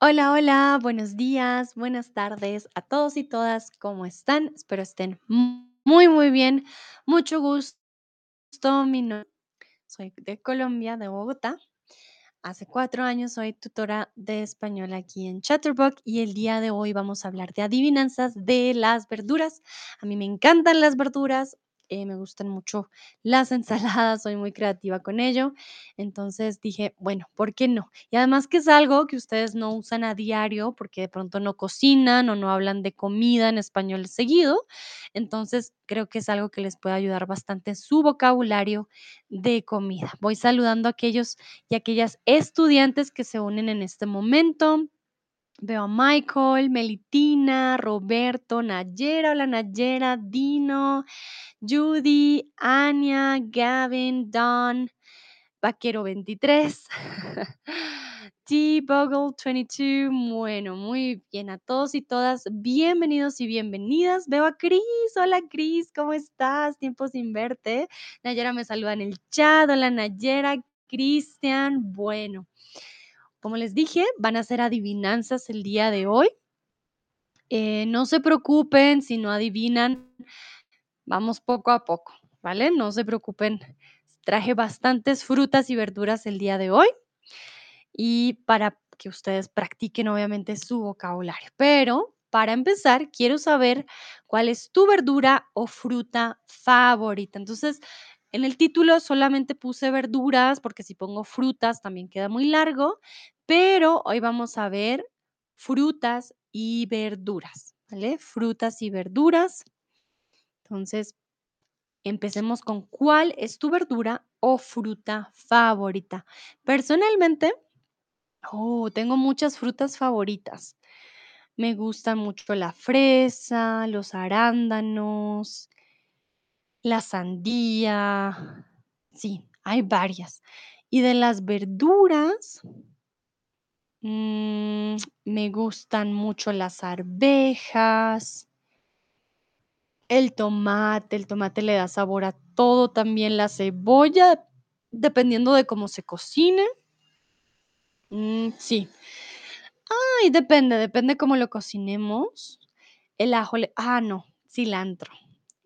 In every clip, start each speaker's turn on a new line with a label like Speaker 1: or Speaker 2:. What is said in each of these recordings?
Speaker 1: Hola, hola, buenos días, buenas tardes a todos y todas, ¿cómo están? Espero estén mu- muy, muy bien. Mucho gusto, soy de Colombia, de Bogotá. Hace cuatro años soy tutora de español aquí en Chatterbox y el día de hoy vamos a hablar de adivinanzas de las verduras. A mí me encantan las verduras, eh, me gustan mucho las ensaladas, soy muy creativa con ello. Entonces dije, bueno, ¿por qué no? Y además que es algo que ustedes no usan a diario porque de pronto no cocinan o no hablan de comida en español seguido. Entonces creo que es algo que les puede ayudar bastante su vocabulario de comida. Voy saludando a aquellos y aquellas estudiantes que se unen en este momento. Veo a Michael, Melitina, Roberto, Nayera, hola Nayera, Dino, Judy, Anya, Gavin, Don, Vaquero 23, T-Bogle 22. Bueno, muy bien a todos y todas, bienvenidos y bienvenidas. Veo a Cris, hola Cris, ¿cómo estás? Tiempo sin verte. Nayera me saluda en el chat, hola Nayera, Cristian, bueno. Como les dije, van a ser adivinanzas el día de hoy. Eh, no se preocupen si no adivinan, vamos poco a poco, ¿vale? No se preocupen. Traje bastantes frutas y verduras el día de hoy y para que ustedes practiquen obviamente su vocabulario. Pero para empezar, quiero saber cuál es tu verdura o fruta favorita. Entonces, en el título solamente puse verduras porque si pongo frutas también queda muy largo, pero hoy vamos a ver frutas y verduras, ¿vale? Frutas y verduras. Entonces, empecemos con cuál es tu verdura o fruta favorita. Personalmente, Oh, tengo muchas frutas favoritas. Me gusta mucho la fresa, los arándanos, la sandía. Sí, hay varias. Y de las verduras, mm, me gustan mucho las arvejas, el tomate. El tomate le da sabor a todo, también la cebolla, dependiendo de cómo se cocine. Mm, sí, Ay, depende, depende cómo lo cocinemos. El ajo ah, no, cilantro.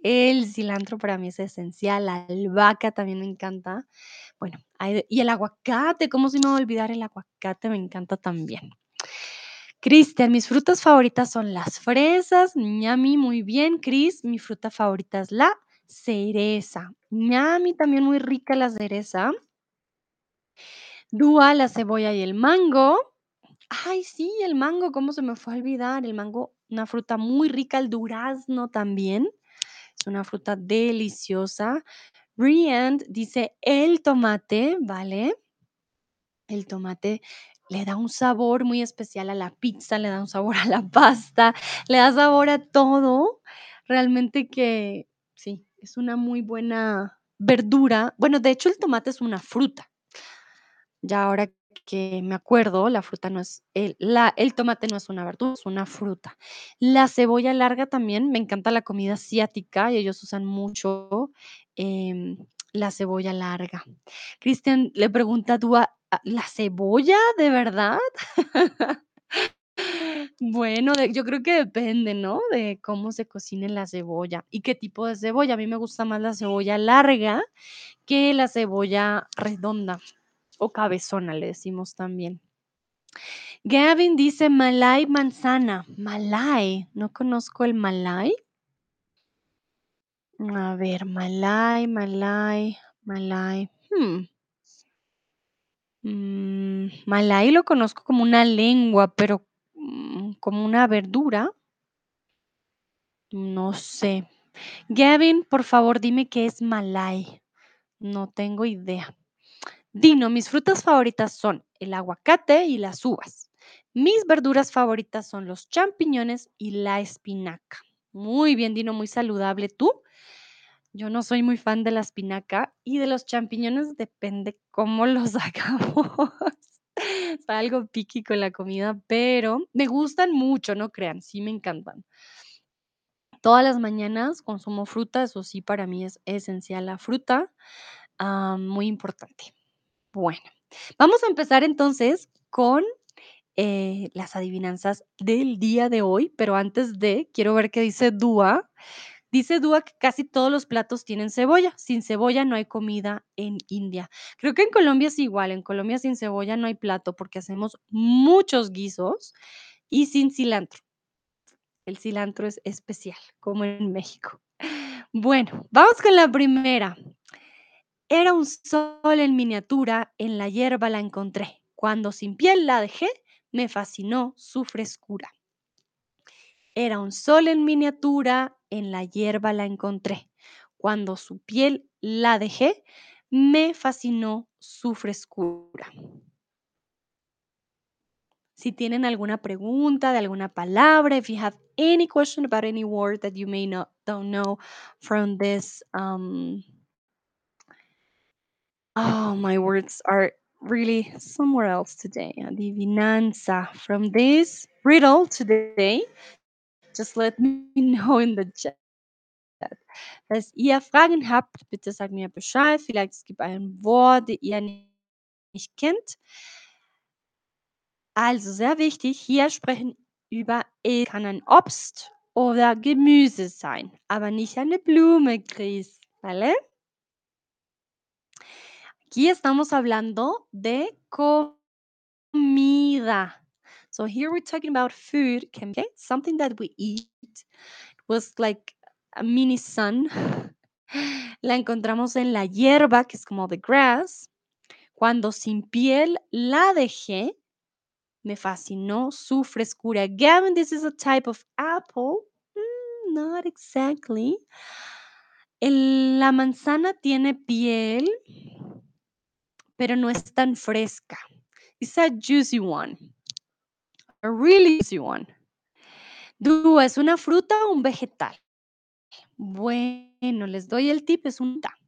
Speaker 1: El cilantro para mí es esencial, la albahaca también me encanta. Bueno, y el aguacate, ¿cómo se me va a olvidar el aguacate? Me encanta también. Cristian, mis frutas favoritas son las fresas, ñami, muy bien, Cris, mi fruta favorita es la cereza. Ñami, también muy rica la cereza. Dúa, la cebolla y el mango. Ay, sí, el mango, ¿cómo se me fue a olvidar? El mango, una fruta muy rica, el durazno también, es una fruta deliciosa. Briand dice el tomate, ¿vale? El tomate le da un sabor muy especial a la pizza, le da un sabor a la pasta, le da sabor a todo. Realmente que sí, es una muy buena verdura. Bueno, de hecho, el tomate es una fruta. Ya ahora que me acuerdo, la fruta no es el el tomate no es una verdura, es una fruta. La cebolla larga también, me encanta la comida asiática y ellos usan mucho, em, la cebolla larga. Cristian le pregunta a "¿Ah, la cebolla, de verdad?". Bueno, de yo creo que depende, ¿no?, de cómo se cocine la cebolla y qué tipo de cebolla. A mí me gusta más la cebolla larga que la cebolla redonda. O cabezona, le decimos también. Gavin dice malay manzana. Malay, no conozco el malay. A ver, malay, malay, malay. Hmm, mm, malay lo conozco como una lengua, pero mm, como una verdura, no sé. Gavin, por favor, dime qué es malay. No tengo idea. Dino, mis frutas favoritas son el aguacate y las uvas. Mis verduras favoritas son los champiñones y la espinaca. Muy bien, Dino, muy saludable. ¿Tú? Yo no soy muy fan de la espinaca y de los champiñones depende cómo los hagamos. Soy algo picky con la comida, pero me gustan mucho, no crean, sí me encantan. Todas las mañanas consumo fruta, eso sí, para mí es esencial la fruta, ah, muy importante. Bueno, vamos a empezar entonces con eh, las adivinanzas del día de hoy, pero antes de, quiero ver qué dice Dúa. Dice Dúa que casi todos los platos tienen cebolla. Sin cebolla no hay comida en India. Creo que en Colombia es igual. En Colombia sin cebolla no hay plato porque hacemos muchos guisos y sin cilantro. El cilantro es especial, como en México. Bueno, vamos con la primera. Era un sol en miniatura, en la hierba la encontré. Cuando sin piel la dejé, me fascinó su frescura. Era un sol en miniatura, en la hierba la encontré. Cuando su piel la dejé, me fascinó su frescura. Si tienen alguna pregunta de alguna palabra, if you have any question about any word that you may not don't know from this um oh my words are really somewhere else today. Adivinanza from this riddle today. Just let me know in the chat. Falls ihr Fragen habt, bitte sagt mir Bescheid. Vielleicht es gibt ein Wort, das ihr nicht kennt. Also sehr wichtig, hier sprechen über E kann ein Obst oder Gemüse sein, aber nicht eine Blume, Chris, ¿vale? Aquí estamos hablando de comida. So here we're talking about food, okay? Something that we eat. It was like a mini sun. La encontramos en la hierba, que es como the grass. Cuando sin piel la dejé, me fascinó su frescura. Gavin, this is a type of apple. Mm, not exactly. La manzana tiene piel, pero no es tan fresca. It's a juicy one. A really juicy one. Dúa, ¿es una fruta o un vegetal? Bueno, les doy el tip, es un ta.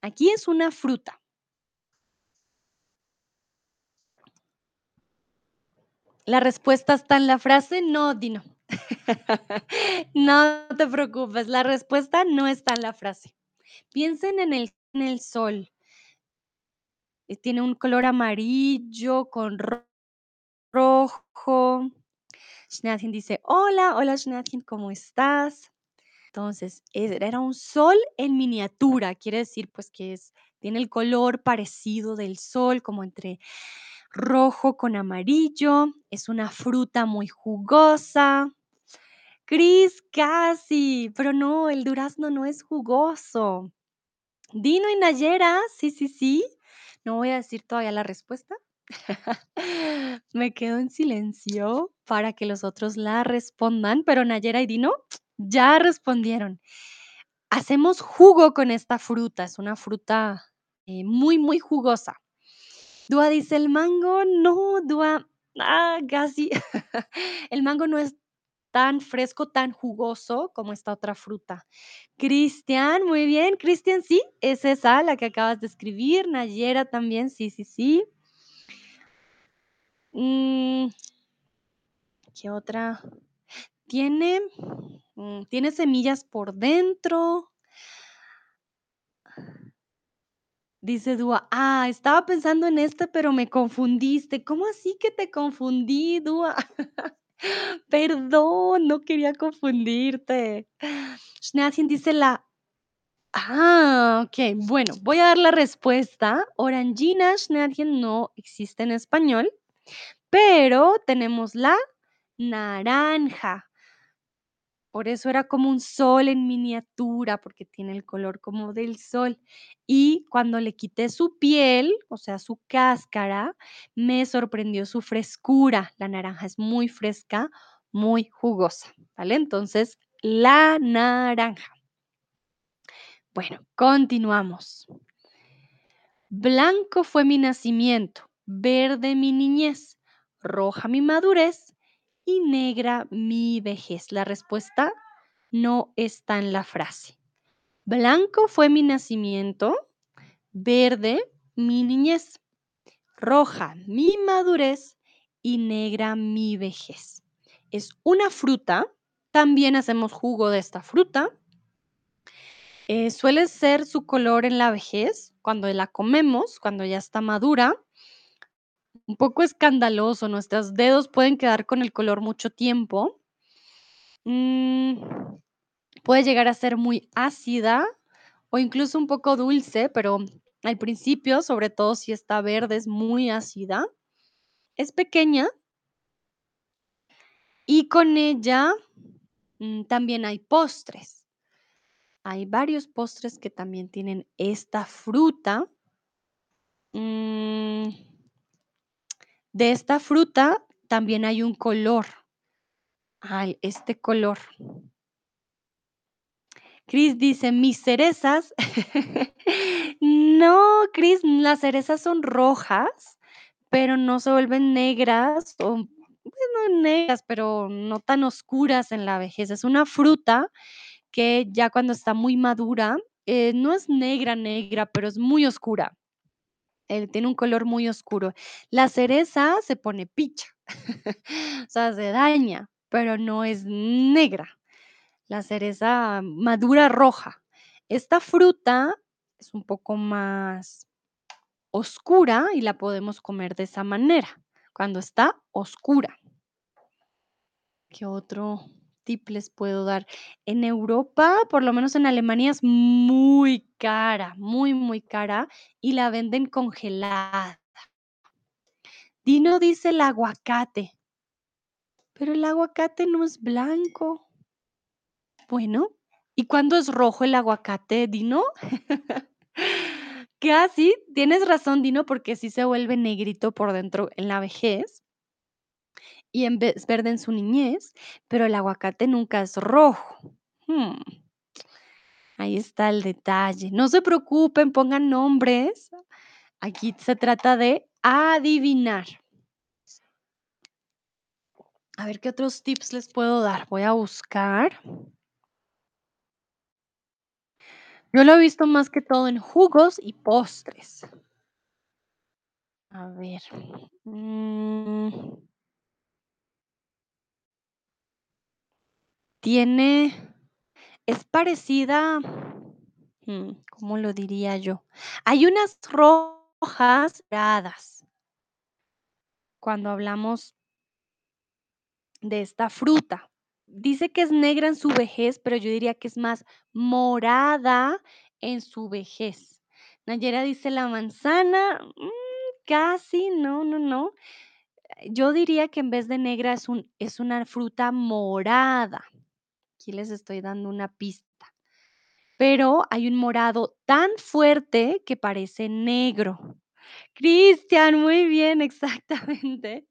Speaker 1: Aquí es una fruta. ¿La respuesta está en la frase? No, Dino. No te preocupes, la respuesta no está en la frase. Piensen en el, en el sol. Eh, Tiene un color amarillo con ro- rojo. Schnathin dice, hola, hola Schnathin, ¿cómo estás? Entonces, es- era un sol en miniatura, quiere decir pues que es, tiene el color parecido del sol, como entre rojo con amarillo. Es una fruta muy jugosa. Cris, casi, pero no, el durazno no es jugoso. Dino y Nayera, sí, sí, sí. No voy a decir todavía la respuesta. Me quedo en silencio para que los otros la respondan, pero Nayera y Dino ya respondieron. Hacemos jugo con esta fruta, es una fruta eh, muy, muy jugosa. Dua dice, el mango, no, Dua, ah, casi. el mango no es tan fresco, tan jugoso como esta otra fruta. Cristian, muy bien. Cristian, sí, es esa la que acabas de escribir. Nayera también, sí, sí, sí. Mm, ¿Qué otra? Tiene, mm, tiene semillas por dentro. Dice Dúa, ah, estaba pensando en este, pero me confundiste. ¿Cómo así que te confundí, Dúa? Perdón, no quería confundirte. Schnatchen dice la Ah, okey. Bueno, voy a dar la respuesta. Orangina Schnatchen no existe en español, pero tenemos la naranja. Por eso era como un sol en miniatura, porque tiene el color como del sol. Y cuando le quité su piel, o sea, su cáscara, me sorprendió su frescura. La naranja es muy fresca, muy jugosa, ¿vale? Entonces, la naranja. Bueno, continuamos. Blanco fue mi nacimiento, verde mi niñez, roja mi madurez y negra mi vejez. La respuesta no está en la frase. Blanco fue mi nacimiento, verde mi niñez, roja mi madurez y negra mi vejez. Es una fruta, también hacemos jugo de esta fruta. Eh, suele ser su color en la vejez, cuando la comemos, cuando ya está madura. Un poco escandaloso, nuestros dedos pueden quedar con el color mucho tiempo. Mm, puede llegar a ser muy ácida o incluso un poco dulce, pero al principio, sobre todo si está verde, es muy ácida. Es pequeña y con ella, mm, también hay postres. Hay varios postres que también tienen esta fruta. Mm, de esta fruta también hay un color. Ay, este color. Cris dice: "Mis cerezas". No, Cris, las cerezas son rojas, pero no se vuelven negras o, bueno, negras, pero no tan oscuras en la vejez. Es una fruta que ya cuando está muy madura, eh, no es negra, negra, pero es muy oscura. Eh, tiene un color muy oscuro. La cereza se pone picha, o sea, se daña, pero no es negra. La cereza madura roja. Esta fruta es un poco más oscura y la podemos comer de esa manera, cuando está oscura. ¿Qué otro les puedo dar? En Europa, por lo menos en Alemania, es muy cara, muy, muy cara y la venden congelada. Dino dice el aguacate. Pero el aguacate no es blanco. Bueno, ¿y cuándo es rojo el aguacate, Dino? Que, ah, tienes razón, Dino, porque sí se vuelve negrito por dentro en la vejez y en vez verde en su niñez, pero el aguacate nunca es rojo. Mm, ahí está el detalle. No se preocupen, pongan nombres. Aquí se trata de adivinar. A ver qué otros tips les puedo dar. Voy a buscar. Yo lo he visto más que todo en jugos y postres. A ver, mm. Tiene es parecida, mm, ¿cómo lo diría yo? Hay unas rojas doradas cuando hablamos de esta fruta. Dice que es negra en su vejez, pero yo diría que es más morada en su vejez. Nayera dice la manzana, mm, casi, no, no, no. Yo diría que en vez de negra es un es una fruta morada. Aquí les estoy dando una pista. Pero hay un morado tan fuerte que parece negro. Cristian, muy bien, exactamente.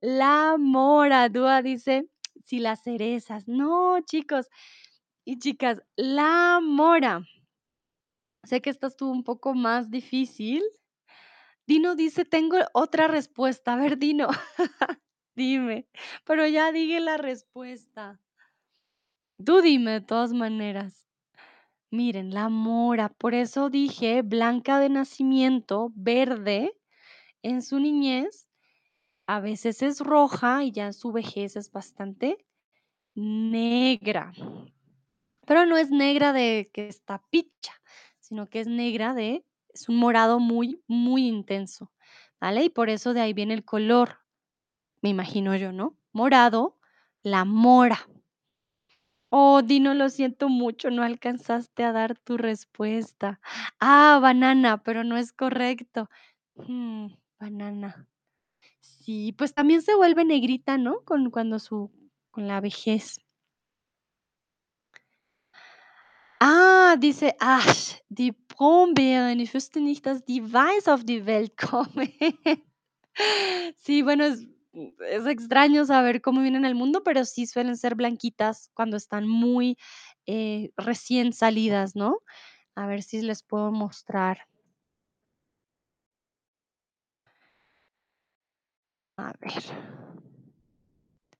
Speaker 1: La mora, Dúa dice: "Sí, las cerezas". No, chicos y chicas, la mora. Sé que esta estuvo un poco más difícil. Dino dice: "Tengo otra respuesta". A ver, Dino, dime, pero ya dije la respuesta. Tú dime, de todas maneras. Miren, la mora, por eso dije blanca de nacimiento, verde en su niñez, a veces es roja y ya en su vejez es bastante negra. Pero no es negra de que está picha, sino que es negra de es un morado muy, muy intenso, ¿vale? Y por eso de ahí viene el color, me imagino yo, ¿no? Morado, la mora. Oh, Dino, lo siento mucho, no alcanzaste a dar tu respuesta. Ah, banana, pero no es correcto. Mm, banana. Sí, pues también se vuelve negrita, ¿no? Con cuando su con la vejez. Ah, dice Ash, die Brombeeren. Ich wüsste nicht, dass die weiß auf die Welt kommen. Sí, bueno, es es extraño saber cómo vienen al mundo, pero sí suelen ser blanquitas cuando están muy, eh, recién salidas, ¿no? A ver si les puedo mostrar. A ver.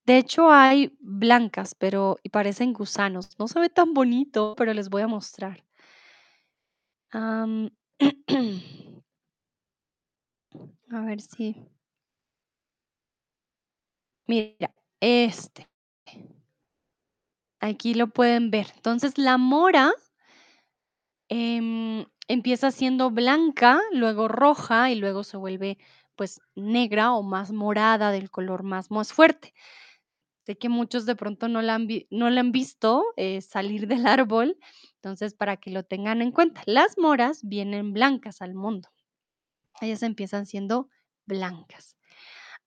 Speaker 1: De hecho, hay blancas, pero y parecen gusanos. No se ve tan bonito, pero les voy a mostrar. A ver si Mira, este. Aquí lo pueden ver. Entonces, la mora em, empieza siendo blanca, luego roja y luego se vuelve pues negra o más morada, del color más más fuerte. Sé que muchos de pronto no la han no la han visto, eh, salir del árbol, entonces para que lo tengan en cuenta. Las moras vienen blancas al mundo. Ellas empiezan siendo blancas.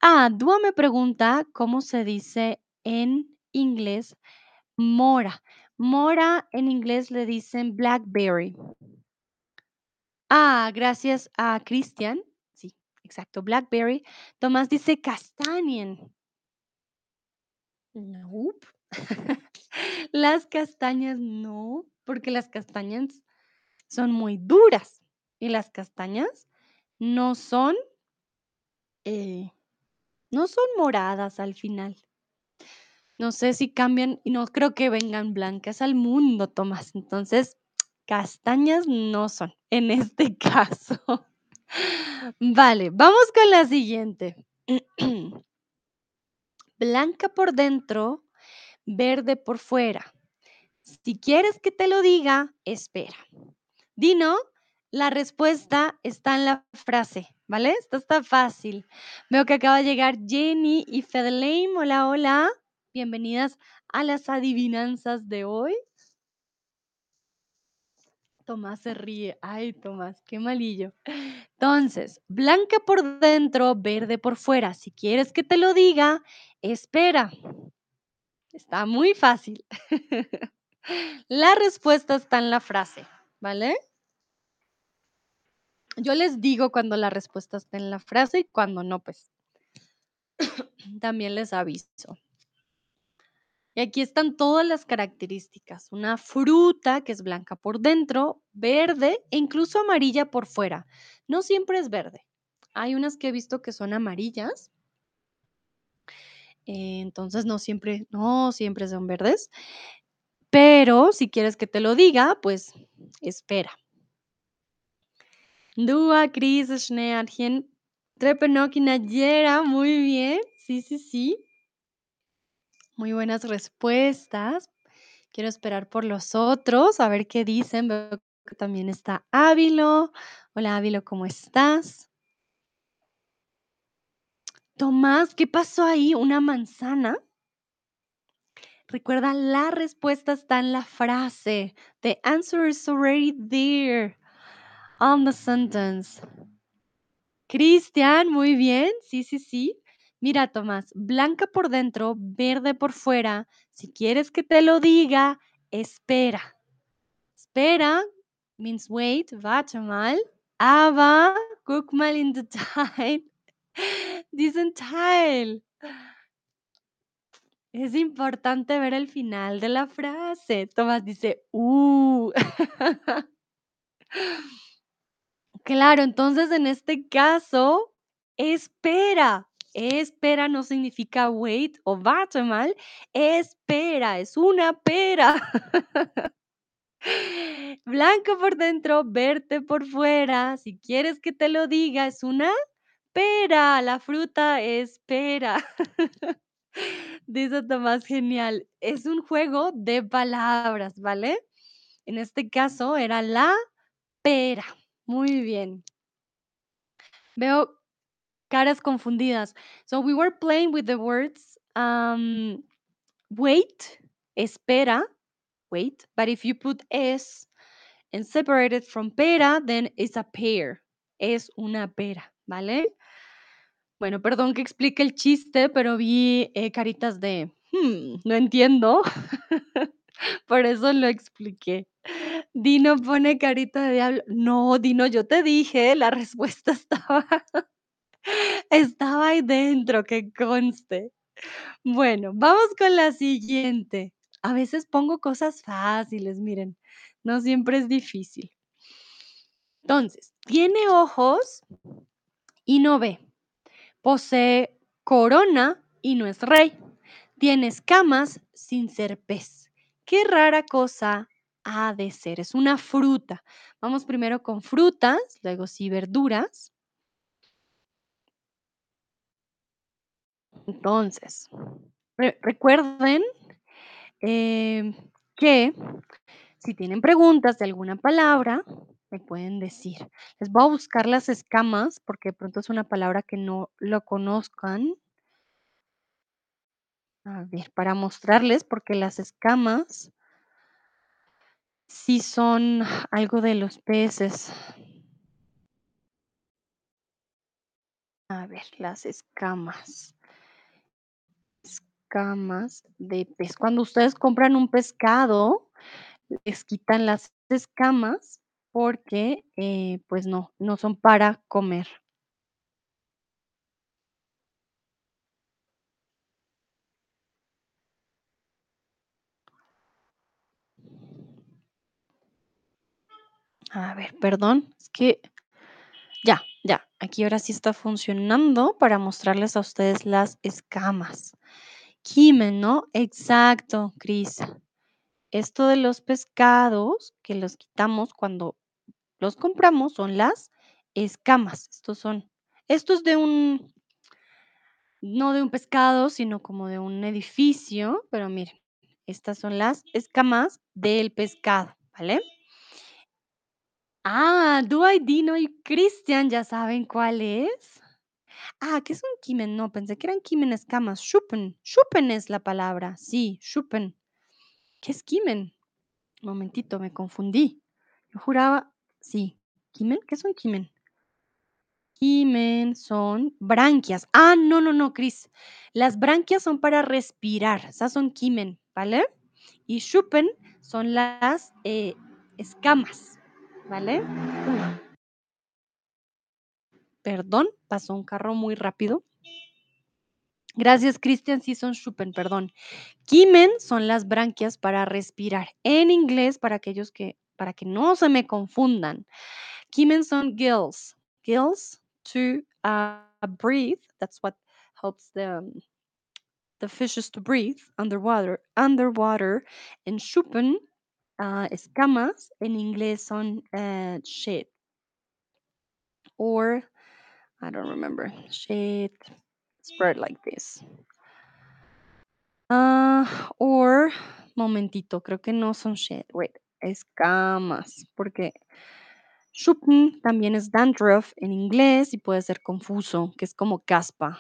Speaker 1: Ah, Dúa me pregunta cómo se dice en inglés mora. Mora en inglés le dicen blackberry. Ah, gracias a Cristian. Sí, exacto, blackberry. Tomás dice castañen. Nope. Las castañas no, porque las castañas son muy duras y las castañas no son, eh, no son moradas al final. No sé si cambian y no creo que vengan blancas al mundo, Tomás. Entonces, castañas no son en este caso. Vale, vamos con la siguiente. Blanca por dentro, verde por fuera. Si quieres que te lo diga, espera. Dino, la respuesta está en la frase, ¿vale? Esto está fácil. Veo que acaba de llegar Jenny y Fedeleim. Hola, hola. Bienvenidas a las adivinanzas de hoy. Tomás se ríe. Ay, Tomás, qué malillo. Entonces, blanca por dentro, verde por fuera. Si quieres que te lo diga, espera. Está muy fácil. La respuesta está en la frase, ¿vale? Yo les digo cuando la respuesta está en la frase y cuando no, pues también les aviso. Y aquí están todas las características. Una fruta que es blanca por dentro, verde e incluso amarilla por fuera. No siempre es verde. Hay unas que he visto que son amarillas. entonces no siempre, no siempre son verdes. Pero si quieres que te lo diga, pues espera. Dúa, Cris, Schneerchen, Trepenoki, Nayera, muy bien. Sí, sí, sí. Muy buenas respuestas. Quiero esperar por los otros, a ver qué dicen. Veo que también está Ávilo. Hola, Ávilo, ¿cómo estás? Tomás, ¿qué pasó ahí? ¿Una manzana? Recuerda, la respuesta está en la frase. The answer is already there on the sentence. Cristian, muy bien. Sí, sí, sí. Mira, Tomás, blanca por dentro, verde por fuera. Si quieres que te lo diga, espera. Espera means wait, warte mal. Aber guck mal in the Teil. Diesen Teil. Es importante ver el final de la frase. Tomás dice, uh. Claro, entonces en este caso, espera. Espera no significa wait o warte mal. Espera, es una pera. Blanco por dentro, verde por fuera. Si quieres que te lo diga, es una pera. La fruta es pera. Dice Tomás, genial. Es un juego de palabras, ¿vale? En este caso era la pera. Muy bien. Veo caras confundidas. So we were playing with the words um, wait, espera, wait. But if you put es and separate it from pera, then it's a pear. Es una pera, ¿vale? Bueno, perdón que explique el chiste, pero vi eh, caritas de, "Hmm, no entiendo. Por eso lo expliqué. Dino pone carita de diablo. No, Dino, yo te dije, la respuesta estaba, estaba ahí dentro, que conste. Bueno, vamos con la siguiente. A veces pongo cosas fáciles, miren, no siempre es difícil. Entonces, tiene ojos y no ve. Posee corona y no es rey. Tiene escamas sin ser pez. Qué rara cosa ha de ser. Es una fruta. Vamos primero con frutas, luego sí verduras. Entonces, re- recuerden em, que si tienen preguntas de alguna palabra, me pueden decir. Les voy a buscar las escamas, porque de pronto es una palabra que no lo conozcan. A ver, para mostrarles, porque las escamas sí son algo de los peces. A ver, las escamas. Escamas de pez. Cuando ustedes compran un pescado, les quitan las escamas porque, eh, pues no, no son para comer. A ver, perdón, es que ya, ya, aquí ahora sí está funcionando para mostrarles a ustedes las escamas. Quimen, ¿no? Exacto, Cris. Esto de los pescados que los quitamos cuando los compramos son las escamas. Estos son, esto es de un, no de un pescado, sino como de un edificio, pero miren, estas son las escamas del pescado, ¿vale? Ah, Dua, Dino y Cristian, ¿ya saben cuál es? Ah, ¿qué es un quimen? No, pensé que eran quimen escamas. Schuppen. Schuppen es la palabra. Sí, Schuppen. ¿Qué es quimen? Momentito, me confundí. Yo juraba, sí. ¿Quimen? ¿Qué son quimen? Quimen son branquias. Ah, no, no, no, Cris. Las branquias son para respirar. Esas son quimen, ¿vale? Y Schuppen son las eh, escamas, ¿vale? Perdón, pasó un carro muy rápido. Gracias, Cristian. Sí, son Schuppen, perdón. Quimen son las branquias para respirar. En inglés, para aquellos que, para que no se me confundan, quimen son gills. Gills to uh, breathe. That's what helps the, the fishes to breathe underwater. Underwater. En Schuppen, uh, escamas, en inglés son uh, shade. Or, I don't remember, shade, spread like this. Ah, or, momentito, creo que no son shade, wait, escamas, porque Schuppen también es dandruff en inglés y puede ser confuso, que es como caspa.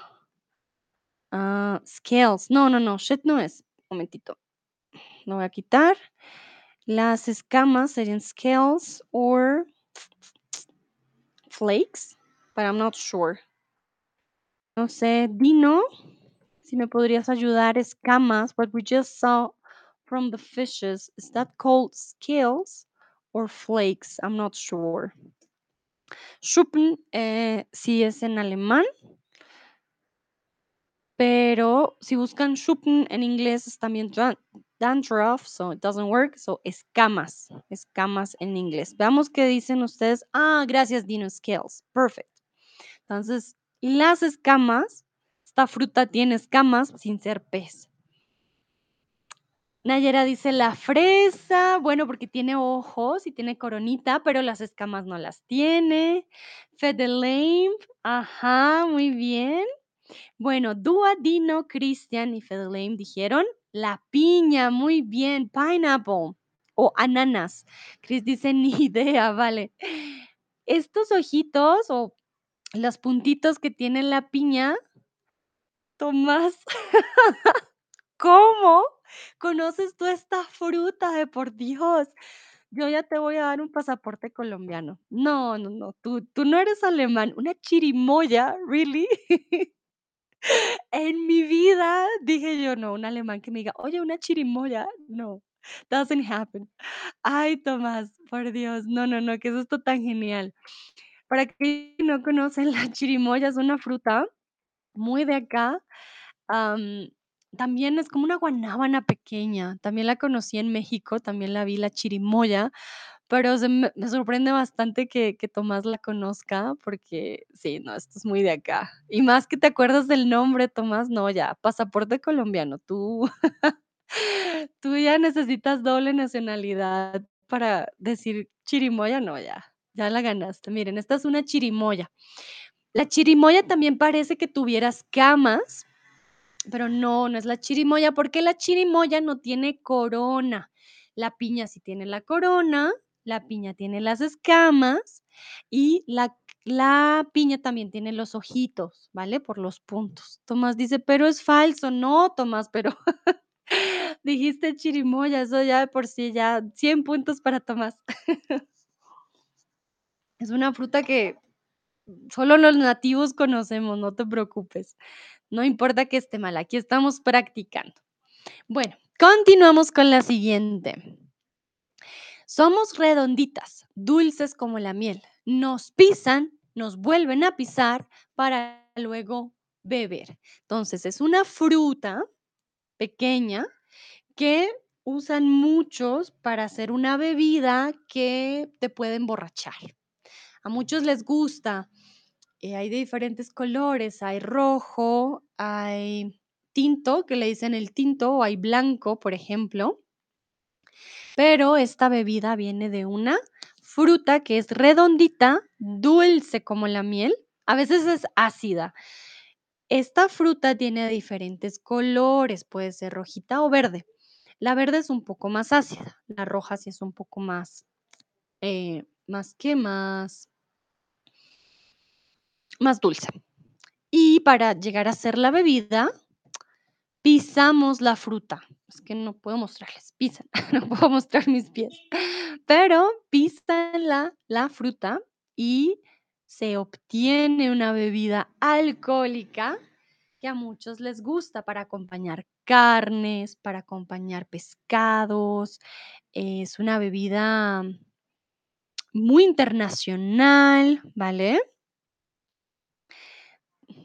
Speaker 1: Ah, scales, no, no, no, shit no es. Momentito, lo voy a quitar. Las escamas serían scales or flakes, but I'm not sure. No sé, Dino, si me podrías ayudar, escamas, what we just saw from the fishes, is that called scales or flakes? I'm not sure. Schuppen eh, sí es en alemán, pero si buscan Schuppen en inglés es también dandruff, so it doesn't work, so escamas, escamas en inglés. Veamos qué dicen ustedes. Ah, gracias, Dino, scales, perfect. Entonces, las escamas, esta fruta tiene escamas sin ser pez. Nayera dice la fresa, bueno, porque tiene ojos y tiene coronita, pero las escamas no las tiene. Fedelame, ajá, muy bien. Bueno, Dua, Dino, Christian y Fedelame dijeron la piña, muy bien. Pineapple o ananas. Chris dice ni idea, vale. Estos ojitos o los puntitos que tiene la piña, Tomás, ¿cómo conoces tú esta fruta? De por Dios, yo ya te voy a dar un pasaporte colombiano. No, no, no, tú, tú no eres alemán, una chirimoya, ¿really? En mi vida dije yo, no, un alemán que me diga, oye, una chirimoya, no, doesn't happen. Ay, Tomás, por Dios, no, no, no, ¿qué es esto tan genial? Para que no conocen, la chirimoya es una fruta muy de acá, am, también es como una guanábana pequeña, también la conocí en México, también la vi, la chirimoya, pero se me me sorprende bastante que que Tomás la conozca, porque sí, no, esto es muy de acá. Y más que te acuerdas del nombre, Tomás, no, ya, pasaporte colombiano, tú tú ya necesitas doble nacionalidad para decir chirimoya, no, ya, ya la ganaste. Miren, esta es una chirimoya. La chirimoya también parece que tuviera escamas, pero no, no es la chirimoya, porque la chirimoya no tiene corona. La piña sí tiene la corona la piña tiene las escamas y la la piña también tiene los ojitos, ¿vale? Por los puntos. Tomás dice: "Pero es falso". No, Tomás, pero dijiste chirimoya, eso ya de por sí ya 100 puntos para Tomás. Es una fruta que solo los nativos conocemos, no te preocupes. No importa que esté mal, aquí estamos practicando. Bueno, continuamos con la siguiente. Somos redonditas, dulces como la miel. Nos pisan, nos vuelven a pisar para luego beber. Entonces, es una fruta pequeña que usan muchos para hacer una bebida que te puede emborrachar. A muchos les gusta, eh, hay de diferentes colores, hay rojo, hay tinto, que le dicen el tinto, o hay blanco, por ejemplo. Pero esta bebida viene de una fruta que es redondita, dulce como la miel, a veces es ácida. Esta fruta tiene diferentes colores, puede ser rojita o verde. La verde es un poco más ácida, la roja sí es un poco más, eh, más que más más dulce. Y para llegar a hacer la bebida, pisamos la fruta. Es que no puedo mostrarles, pisan, no puedo mostrar mis pies, pero pisan la la fruta y se obtiene una bebida alcohólica que a muchos les gusta para acompañar carnes, para acompañar pescados. Es una bebida muy internacional, ¿vale?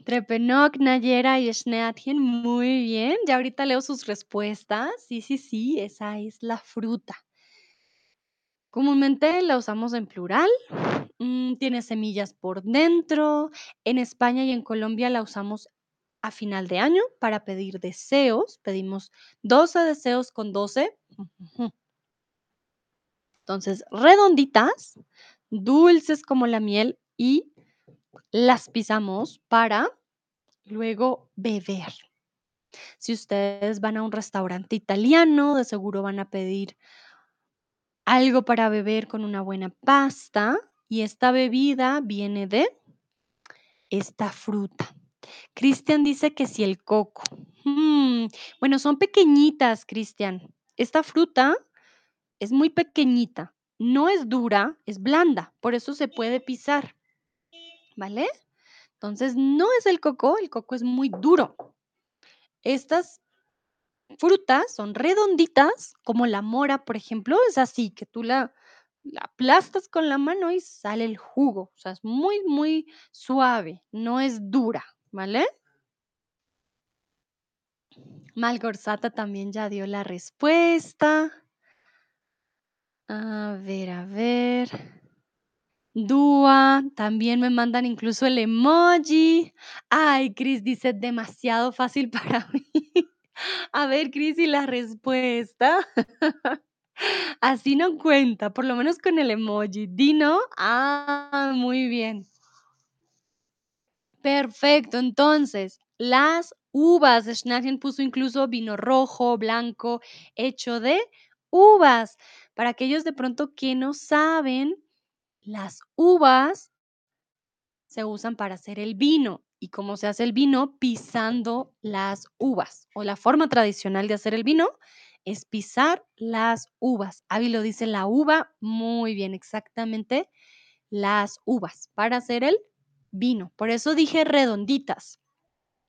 Speaker 1: Trepenoc, Nayera y Schneatien, muy bien. Ya ahorita leo sus respuestas. Sí, sí, sí, esa es la fruta. Comúnmente la usamos en plural, mm, tiene semillas por dentro. En España y en Colombia la usamos a final de año para pedir deseos. Pedimos 12 deseos con 12. Ujú. Entonces, redonditas, dulces como la miel y las pisamos para luego beber. Si ustedes van a un restaurante italiano, de seguro van a pedir algo para beber con una buena pasta, y esta bebida viene de esta fruta. Cristian dice que sí, el coco. Mm, bueno, son pequeñitas, Cristian. Esta fruta es muy pequeñita, no es dura, es blanda, por eso se puede pisar, ¿vale? Entonces, no es el coco, el coco es muy duro. Estas frutas son redonditas, como la mora, por ejemplo, es así, que tú la la aplastas con la mano y sale el jugo, o sea, es muy, muy suave, no es dura, ¿vale? Malgorzata también ya dio la respuesta. A ver, a ver. Dúa, también me mandan incluso el emoji. Ay, Cris dice: "Demasiado fácil para mí". A ver, Cris, ¿y la respuesta? Así no cuenta, por lo menos con el emoji. ¿Di no? Ah, muy bien. Perfecto, entonces, las uvas, Schnarchen puso incluso vino rojo, blanco, hecho de uvas. Para aquellos de pronto que no saben, las uvas se usan para hacer el vino. ¿Y cómo se hace el vino? Pisando las uvas. O la forma tradicional de hacer el vino es pisar las uvas. Avi lo dice la uva, muy bien, exactamente las uvas para hacer el vino. Por eso dije redonditas,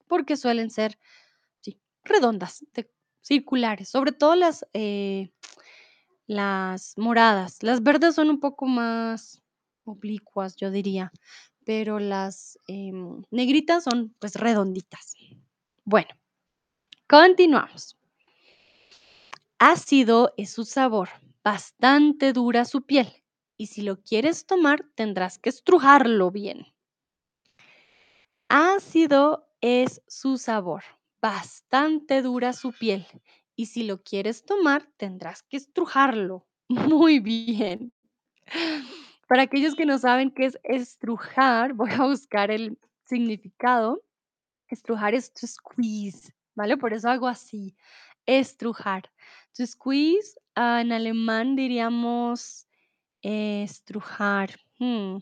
Speaker 1: porque suelen ser, sí, redondas, de- circulares, sobre todo las, eh, las moradas. Las verdes son un poco más oblicuas, yo diría, pero las em, negritas son pues redonditas. Bueno, continuamos. Ácido es su sabor, bastante dura su piel, y si lo quieres tomar tendrás que estrujarlo bien. Ácido es su sabor, bastante dura su piel, y si lo quieres tomar tendrás que estrujarlo. Muy bien. Para aquellos que no saben qué es estrujar, voy a buscar el significado. Estrujar es to squeeze, ¿vale? Por eso hago así, estrujar. To squeeze, ah, en alemán diríamos Estrujar. Hm.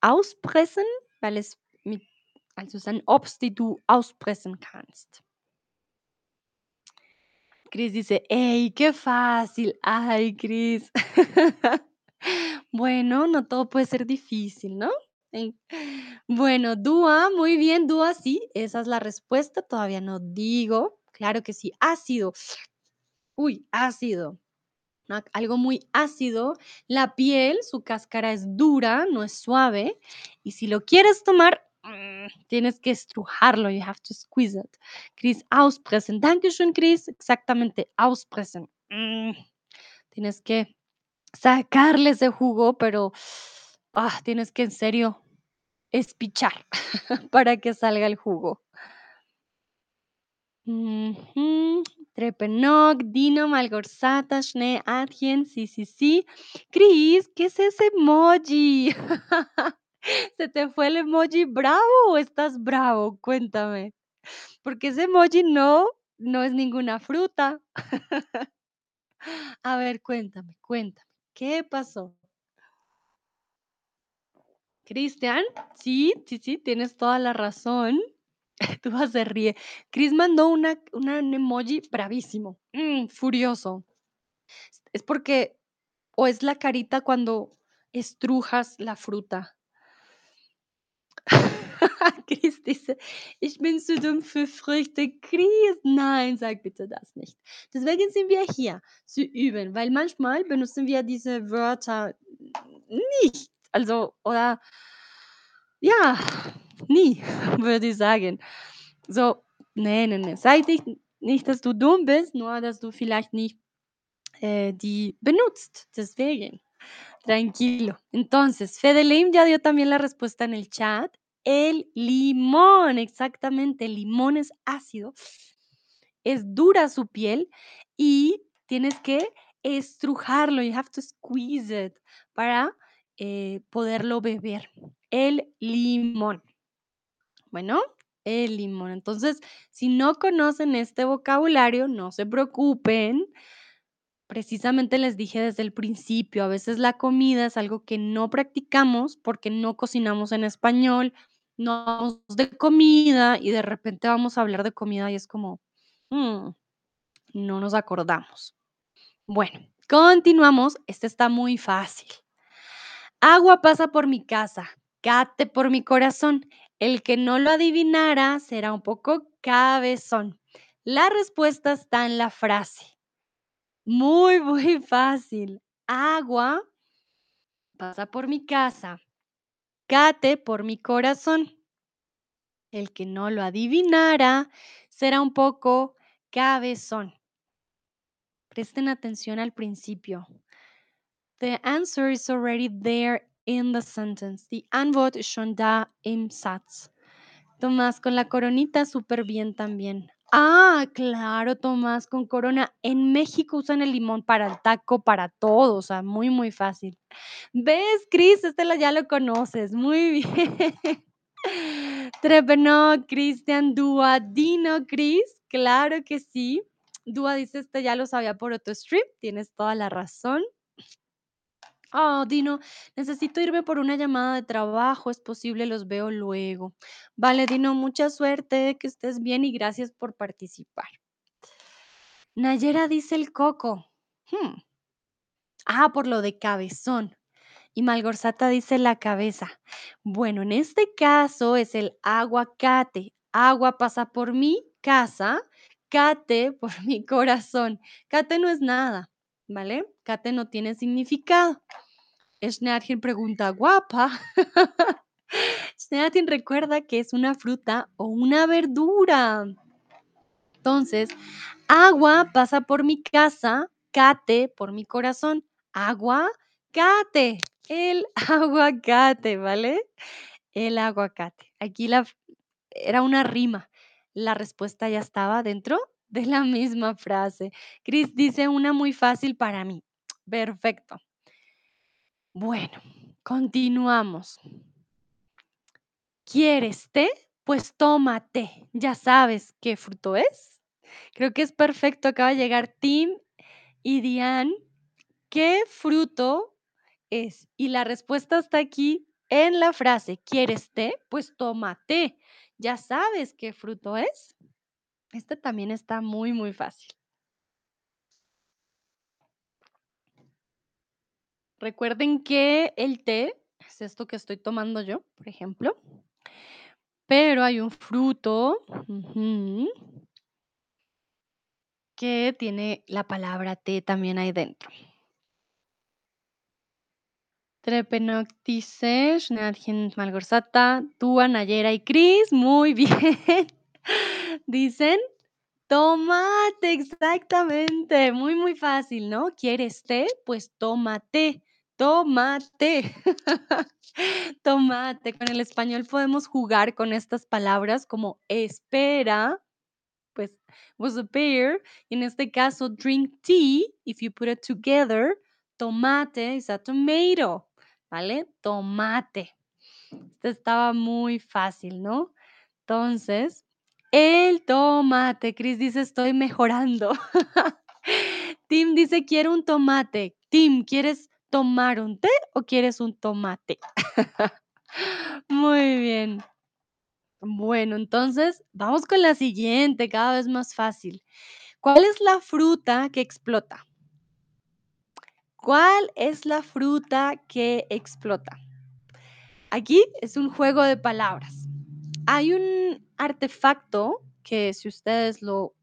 Speaker 1: Auspressen, weil es also, Obst, die du auspressen kannst. Cris dice: "Ey, qué fácil". Ay, Cris. Bueno, no todo puede ser difícil, ¿no? En bueno, Dúa, muy bien, Dúa, sí, esa es la respuesta, todavía no digo. Claro que sí, ácido. Uy, ácido. Algo muy ácido. La piel, su cáscara es dura, no es suave, y si lo quieres tomar, mm, tienes que estrujarlo, you have to squeeze it. Cris, auspressen. Danke schön, Cris. Exactamente, auspressen. Mm, tienes que sacarle ese jugo, pero, ah, tienes que, en serio, espichar para que salga el jugo. Trepenok, Dino, Malgorzata, Schnee, Adyen, sí, sí, sí. Cris, ¿qué es ese emoji? ¿Se te fue el emoji bravo o estás bravo? Cuéntame, porque ese emoji no no es ninguna fruta. A ver, cuéntame, cuéntame, ¿qué pasó? Cristian, sí, sí, sí, tienes toda la razón. Dúa se ríe. Cris mandó una una un emoji bravísimo, mm, furioso. Es porque o es la carita cuando estrujas la fruta. Dice: „Ich bin zu dumm für Früchte.“ Cris, nein, sag bitte das nicht. Deswegen sind wir hier, zu üben, weil manchmal benutzen wir diese Wörter nicht, also oder ja, nie, würde ich sagen. So, ne, ne, ne, sage nicht nicht, dass du dumm bist, nur dass du vielleicht nicht, eh, die benutzt, deswegen. Tranquilo. Entonces, Fedeleim ya dio también la respuesta en el chat. El limón, exactamente, el limón es ácido, es dura su piel y tienes que estrujarlo, you have to squeeze it para, eh, poderlo beber. El limón. Bueno, el limón. Entonces, si no conocen este vocabulario, no se preocupen. Precisamente les dije desde el principio, a veces la comida es algo que no practicamos porque no cocinamos en español, no hablamos de comida y de repente vamos a hablar de comida y es como, mm, no nos acordamos. Bueno, continuamos. Este está muy fácil. Agua pasa por mi casa, cate por mi corazón. El que no lo adivinara será un poco cabezón. La respuesta está en la frase. Muy, muy fácil. Agua pasa por mi casa, por mi corazón. El que no lo adivinara será un poco cabezón. Presten atención al principio. The answer is already there in the sentence. Die Antwort schon da im Satz. Tomás, con la coronita súper bien también. Ah, claro, Tomás, con corona. En México usan el limón para el taco, para todo, o sea, muy, muy fácil. ¿Ves, Cris? Este ya lo conoces. Muy bien. Trepenó, Cristian, Dúa, Dino, Cris. Claro que sí. Dúa dice: "Este ya lo sabía por otro stream". Tienes toda la razón. Oh, Dino, necesito irme por una llamada de trabajo, ¿es posible? Los veo luego. Vale, Dino, mucha suerte, que estés bien y gracias por participar. Nayera dice el coco. Hmm. Ah, por lo de cabezón. Y Malgorzata dice la cabeza. Bueno, en este caso es el aguacate. Agua pasa por mi casa, cate por mi corazón. Cate no es nada, ¿vale? Cate no tiene significado. Schneadchen pregunta, guapa. Schneadchen recuerda que es una fruta o una verdura. Entonces, agua pasa por mi casa, cate por mi corazón. Agua, cate, el aguacate, ¿vale? El aguacate. Aquí la era una rima. La respuesta ya estaba dentro de la misma frase. Cris dice: "Una muy fácil para mí". Perfecto. Bueno, continuamos. ¿Quieres té? Pues toma té. ¿Ya sabes qué fruto es? Creo que es perfecto. Acaba de llegar Tim y Diane. ¿Qué fruto es? Y la respuesta está aquí en la frase. ¿Quieres té? Pues toma té. ¿Ya sabes qué fruto es? Este también está muy, muy fácil. Recuerden que el té es esto que estoy tomando yo, por ejemplo, pero hay un fruto que tiene la palabra té también ahí dentro. Trepenoctice, Schnarchen, Malgorzata, Dúa, Nayera y Cris, muy bien. Dicen tomate, exactamente, muy, muy fácil, ¿no? ¿Quieres té? Pues tómate, tómate. Tomate. Con el español podemos jugar con estas palabras como espera, pues was a pear. Y en este caso, drink tea, if you put it together, tomate is a tomato, ¿vale? Tomate. Este estaba muy fácil, ¿no? Entonces, el tomate. Chris dice, estoy mejorando. Tim dice, quiero un tomate. Tim, ¿quieres tomar un té o quieres un tomate? Muy bien. Bueno, entonces vamos con la siguiente, cada vez más fácil. ¿Cuál es la fruta que explota? ¿Cuál es la fruta que explota? Aquí es un juego de palabras. Hay un artefacto que si ustedes lo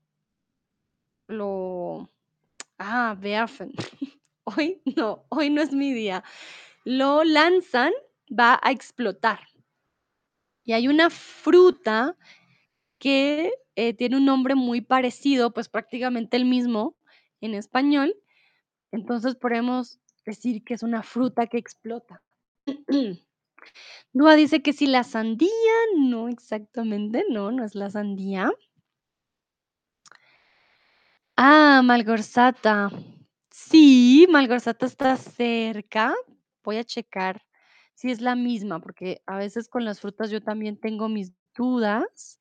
Speaker 1: lo ah, werfen. Hoy no, hoy no es mi día. Lo lanzan, va a explotar. Y hay una fruta que, eh, tiene un nombre muy parecido, pues, prácticamente el mismo en español. Entonces, podemos decir que es una fruta que explota. Dúa dice que si la sandía, no exactamente, no, no es la sandía. Ah, Malgorzata. Sí, Malgorzata está cerca. Voy a checar si es la misma, porque a veces con las frutas yo también tengo mis dudas.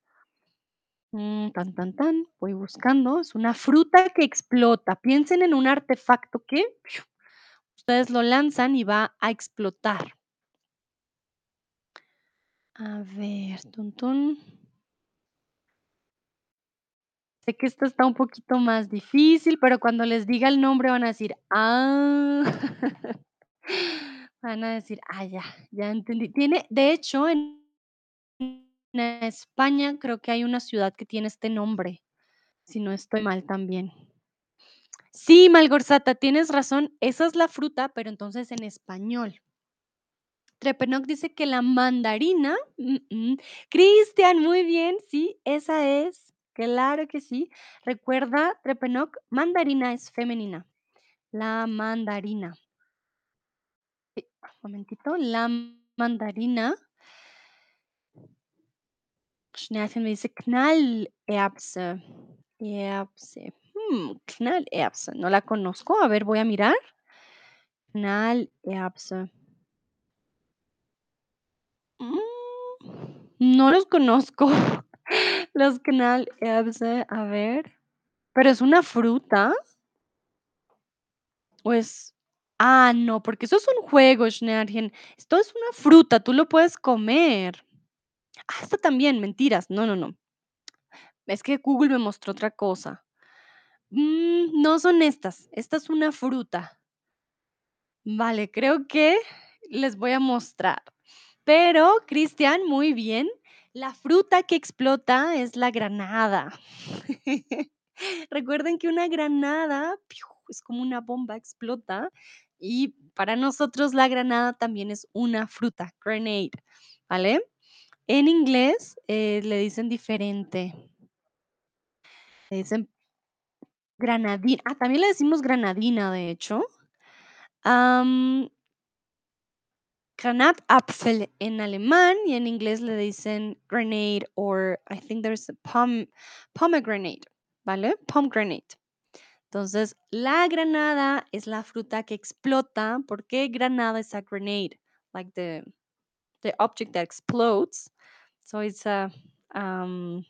Speaker 1: Mm, tan, tan, tan, voy buscando. Es una fruta que explota. Piensen en un artefacto que ustedes lo lanzan y va a explotar. A ver, tun, tun. Sé que esto está un poquito más difícil, pero cuando les diga el nombre van a decir, ah. Van a decir, ah, ya, ya entendí. Tiene, de hecho, en España creo que hay una ciudad que tiene este nombre, si no estoy mal también. Sí, Malgorzata, tienes razón, esa es la fruta, pero entonces en español. Trepenoc dice que la mandarina, mm, mm. Cristian, muy bien, sí, esa es, claro que sí. Recuerda, Trepenoc, mandarina es femenina, la mandarina. Sí, momentito, la mandarina. Schnärchen me dice Knallerbse, Erbse, mm, Knallerbse, no la conozco, a ver, voy a mirar. Knallerbse. Mm, no los conozco, los Knallerbse, a ver, ¿pero es una fruta? ¿O es? Ah, no, porque eso es un juego, Schnärchen, esto es una fruta, tú lo puedes comer. Ah, esto también, mentiras, no, no, no. Es que Google me mostró otra cosa. Mm, no son estas, esta es una fruta. Vale, creo que les voy a mostrar. Pero, Cristian, muy bien. La fruta que explota es la granada. Recuerden que una granada, es como una bomba, explota, y para nosotros la granada también es una fruta, grenade, ¿vale? En inglés, eh, le dicen diferente. Le dicen granadi ah, también le decimos granadina, de hecho. Granatapfel en alemán y en inglés le dicen grenade or I think there's a pom pomegranate, ¿vale? Pomegranate. Entonces, la granada es la fruta que explota. ¿Por qué granada es a grenade? Like the the object that explodes. So it's a um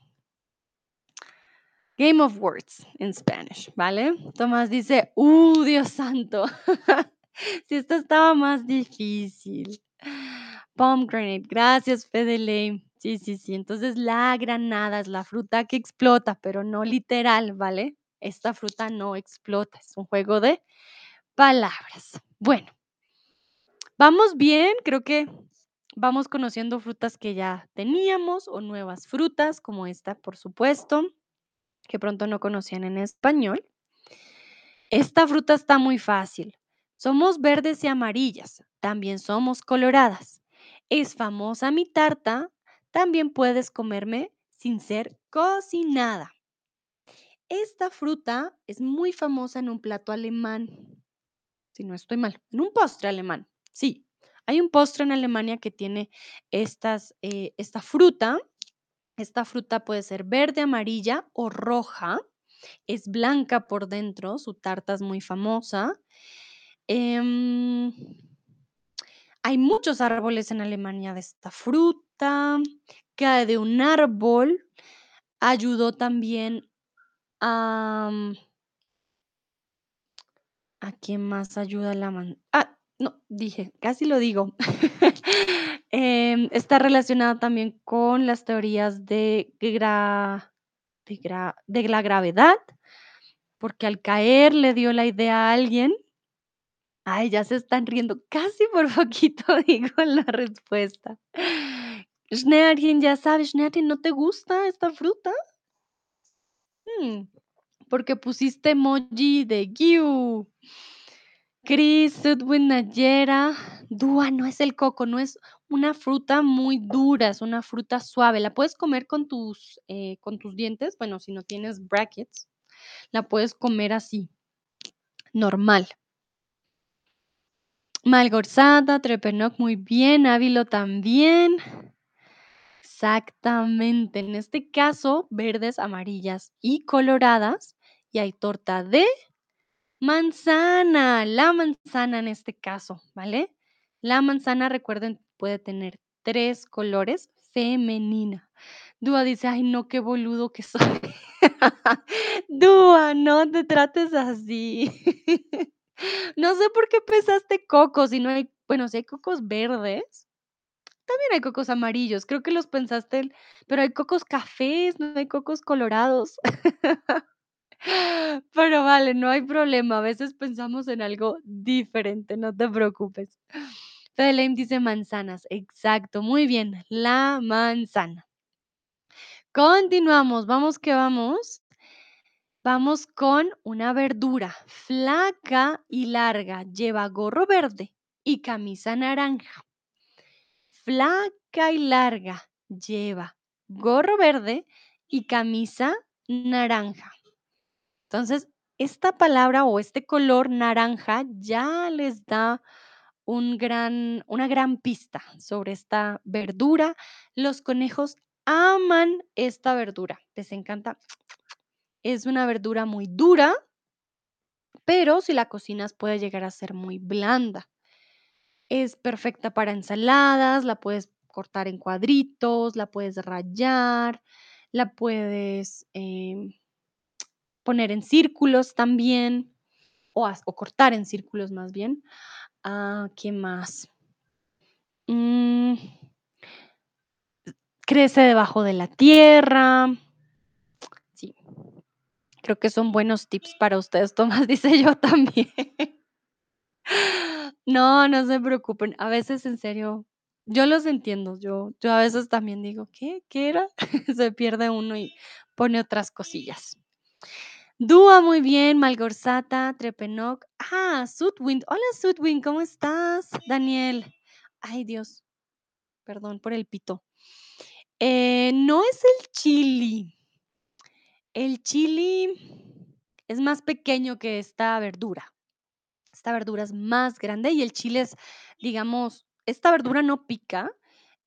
Speaker 1: Game of words in Spanish, ¿vale? Tomás dice, ¡uh, Dios santo! Si esta estaba más difícil. Pomegranate, gracias, Fedele. Sí, sí, sí. Entonces, la granada es la fruta que explota, pero no literal, ¿vale? Esta fruta no explota, es un juego de palabras. Bueno, vamos bien, creo que vamos conociendo frutas que ya teníamos o nuevas frutas, como esta, por supuesto, que pronto no conocían en español. Esta fruta está muy fácil. Somos verdes y amarillas, también somos coloradas. Es famosa mi tarta, también puedes comerme sin ser cocinada. Esta fruta es muy famosa en un plato alemán, si no estoy mal, en un postre alemán. Sí, hay un postre en Alemania que tiene eh, esta fruta. Esta fruta puede ser verde, amarilla o roja. Es blanca por dentro, su tarta es muy famosa. Em, hay muchos árboles en Alemania de esta fruta. Cae de un árbol. Ayudó también a... mm, ¿A quién más ayuda la man? Ah, no, dije, casi lo digo. Em, está relacionada también con las teorías de de la gravedad, porque al caer le dio la idea a alguien. Ay, ya se están riendo, casi por poquito digo la respuesta. Schneeantin, ya sabes, Schneeantin, ¿no te gusta esta fruta? Mm, porque pusiste emoji de Giu. Chris, Sudwin, Nayera, Dúa no es el coco, no es una fruta muy dura, es una fruta suave. La puedes comer con tus, eh, con tus dientes, bueno, si no tienes brackets, la puedes comer así, normal. Malgorzata, Trepenoc, muy bien, Ávilo también. Exactamente, en este caso, verdes, amarillas y coloradas. Y hay torta de Manzana, la manzana en este caso, ¿vale? La manzana, recuerden, puede tener tres colores, femenina. Dúa dice, ay, no, qué boludo que soy. Dúa, no te trates así. No sé por qué pensaste cocos y no hay, bueno, si hay cocos verdes, también hay cocos amarillos, creo que los pensaste, pero hay cocos cafés, no hay cocos colorados. Pero vale, no hay problema, a veces pensamos en algo diferente, no te preocupes. Fedeleim dice manzanas, exacto, muy bien, la manzana. Continuamos, vamos que vamos. Vamos con una verdura flaca y larga, lleva gorro verde y camisa naranja. Flaca y larga, lleva gorro verde y camisa naranja. Entonces, esta palabra o este color naranja ya les da un gran, una gran pista sobre esta verdura. Los conejos aman esta verdura, les encanta. Es una verdura muy dura, pero si la cocinas puede llegar a ser muy blanda. Es perfecta para ensaladas, la puedes cortar en cuadritos, la puedes rallar, la puedes em, poner en círculos también, o cortar en círculos más bien. Ah, ¿qué más? Mm, crece debajo de la tierra. Creo que son buenos tips para ustedes, Tomás, dice yo también. No, no se preocupen. A veces, en serio, yo los entiendo. Yo, yo a veces también digo, ¿qué? ¿Qué era? Se pierde uno y pone otras cosillas. Dúa, muy bien. Malgorzata, Trepenoc. Ah, Sudwind. Hola, Sudwind, ¿cómo estás? Daniel. Ay, Dios, perdón por el pito. Eh, no es el chili. El chili es más pequeño que esta verdura. Esta verdura es más grande y el chile es, digamos, esta verdura no pica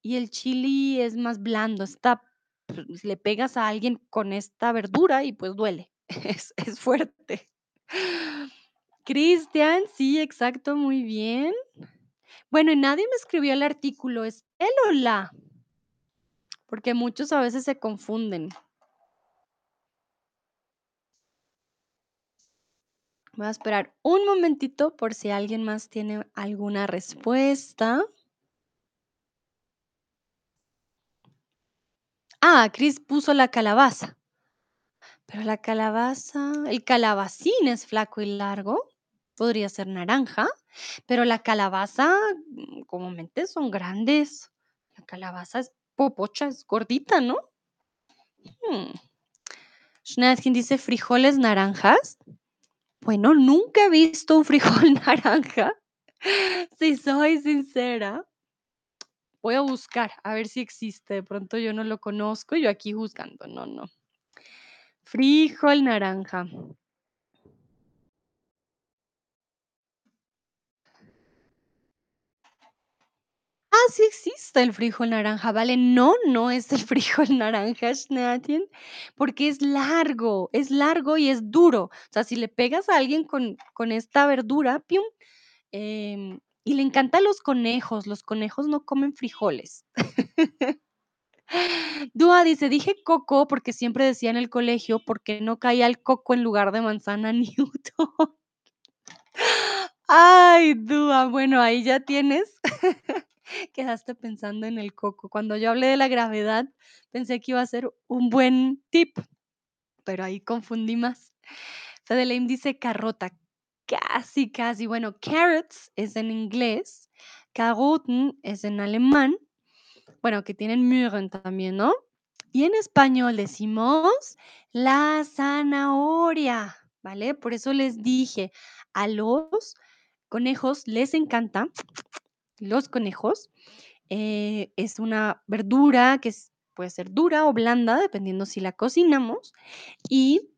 Speaker 1: y el chili es más blando. Está, pues, le pegas a alguien con esta verdura y pues duele. Es, fuerte. Cristian, sí, exacto, muy bien. Bueno, y nadie me escribió el artículo, ¿es él o la? Porque muchos a veces se confunden. Voy a esperar un momentito por si alguien más tiene alguna respuesta. Ah, Chris puso la calabaza. Pero la calabaza, el calabacín es flaco y largo, podría ser naranja, pero la calabaza mm, comúnmente son grandes. La calabaza es popocha, es gordita, ¿no? Hmm. Dice frijoles naranjas. Bueno, nunca he visto un frijol naranja. Si soy sincera, voy a buscar a ver si existe. De pronto yo no lo conozco, yo aquí juzgando. No, no. Frijol naranja. Ah, existe el frijol naranja, ¿vale? No, no es el frijol naranja, Schneatin, porque es largo, es largo y es duro. O sea, si le pegas a alguien con, con esta verdura, ¡pium! em, y le encantan los conejos, los conejos no comen frijoles. Dúa dice, dije coco porque siempre decía en el colegio, porque no caía el coco en lugar de manzana Newton. Ay, Dúa, bueno, ahí ya tienes. Quedaste pensando en el coco. Cuando yo hablé de la gravedad, pensé que iba a ser un buen tip, pero ahí confundí más. Fedeleim dice carrota. Casi, casi. Bueno, carrots es en inglés, Karotten es en alemán. Bueno, que tienen Möhren también, ¿no? Y en español decimos la zanahoria, ¿vale? Por eso les dije, a los conejos les encanta, los conejos, eh, es una verdura que es- puede ser dura o blanda, dependiendo si la cocinamos, y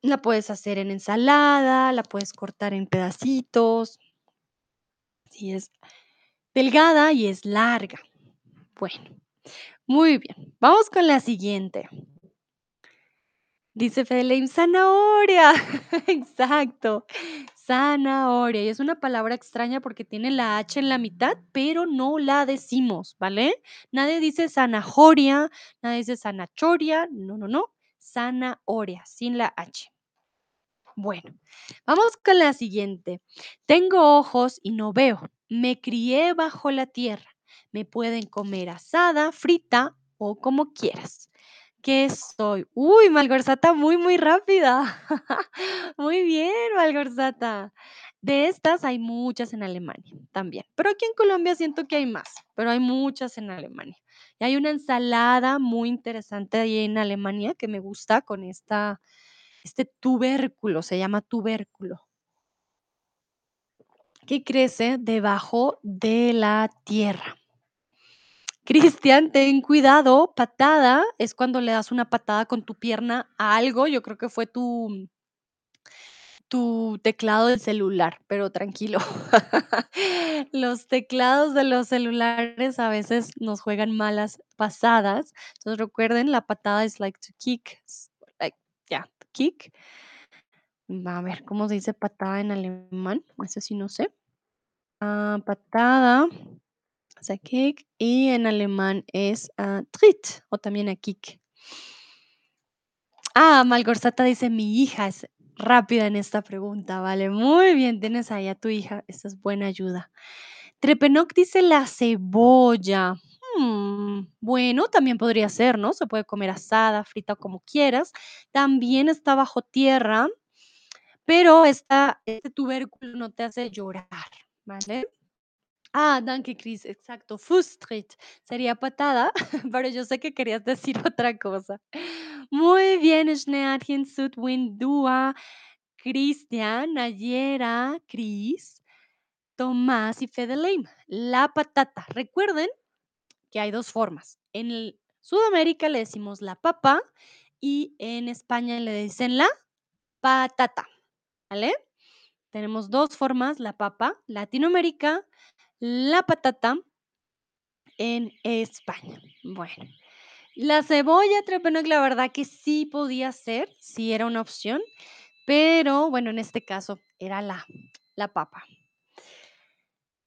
Speaker 1: la puedes hacer en ensalada, la puedes cortar en pedacitos, si es delgada y es larga. Bueno, muy bien. Vamos con la siguiente. Dice Fedeleim, zanahoria. Exacto. Zanahoria. Y es una palabra extraña porque tiene la H en la mitad, pero no la decimos, ¿vale? Nadie dice zanahoria, nadie dice zanachoria. No, no, no. Zanahoria, sin la H. Bueno, vamos con la siguiente. Tengo ojos y no veo. Me crié bajo la tierra. Me pueden comer asada, frita o como quieras. ¿Qué soy? Uy, Malgorzata, muy, muy rápida. Muy bien, Malgorzata. De estas hay muchas en Alemania también, pero aquí en Colombia siento que hay más, pero hay muchas en Alemania. Y hay una ensalada muy interesante ahí en Alemania que me gusta con esta, este tubérculo, se llama tubérculo, que crece debajo de la tierra. Cristian, ten cuidado, patada es cuando le das una patada con tu pierna a algo, yo creo que fue tu tu teclado del celular, pero tranquilo. Los teclados de los celulares a veces nos juegan malas pasadas. Entonces recuerden, la patada es like to kick, like, yeah, kick. A ver, ¿cómo se dice patada en alemán? Eso sí no sé. Ah, patada, y en alemán es, ah, Tritt o también a kick. Ah, Malgorzata dice: "Mi hija es rápida en esta pregunta", vale, muy bien, tienes ahí a tu hija, esa es buena ayuda. Trepenoc dice: "La cebolla". Mm, bueno, también podría ser, ¿no? Se puede comer asada, frita, como quieras. También está bajo tierra, pero esta este tubérculo no te hace llorar, ¿vale? Ah, danke, Chris, exacto. Fußtritt sería patada, pero yo sé que querías decir otra cosa. Muy bien, Schneadchen, Sudwin, Dua, Cristian, Nayera, Chris, Tomás y Fedeleim. La patata. Recuerden que hay dos formas. En Sudamérica le decimos la papa y en España le dicen la patata, ¿vale? Tenemos dos formas, la papa, Latinoamérica, la patata en España. Bueno, la cebolla Trepenoc, la verdad que sí podía ser, sí era una opción, pero bueno, en este caso era la, la papa.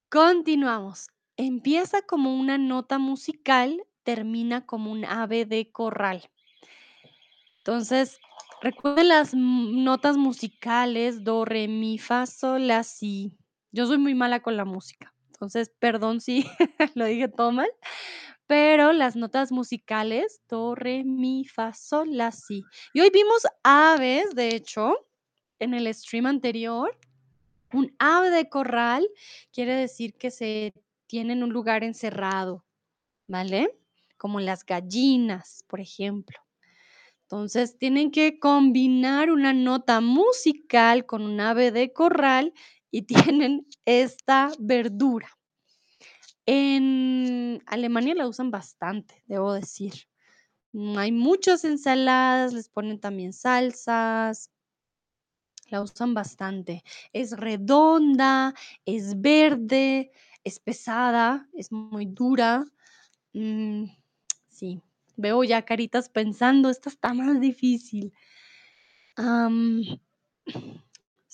Speaker 1: Continuamos. Empieza como una nota musical, termina como un ave de corral. Entonces, Recuerden las notas musicales, do, re, mi, fa, sol, la, si. Yo soy muy mala con la música, entonces, perdón si lo dije todo mal, pero las notas musicales, do, re, mi, fa, sol, la, si. Y hoy vimos aves, de hecho, en el stream anterior. Un ave de corral quiere decir que se tiene en un lugar encerrado, ¿vale? Como las gallinas, por ejemplo. Entonces, tienen que combinar una nota musical con un ave de corral y tienen esta verdura. En Alemania la usan bastante, debo decir. Mm, hay muchas ensaladas, les ponen también salsas, la usan bastante. Es redonda, es verde, es pesada, es muy dura. Mm, sí, veo ya caritas pensando, esta está más difícil.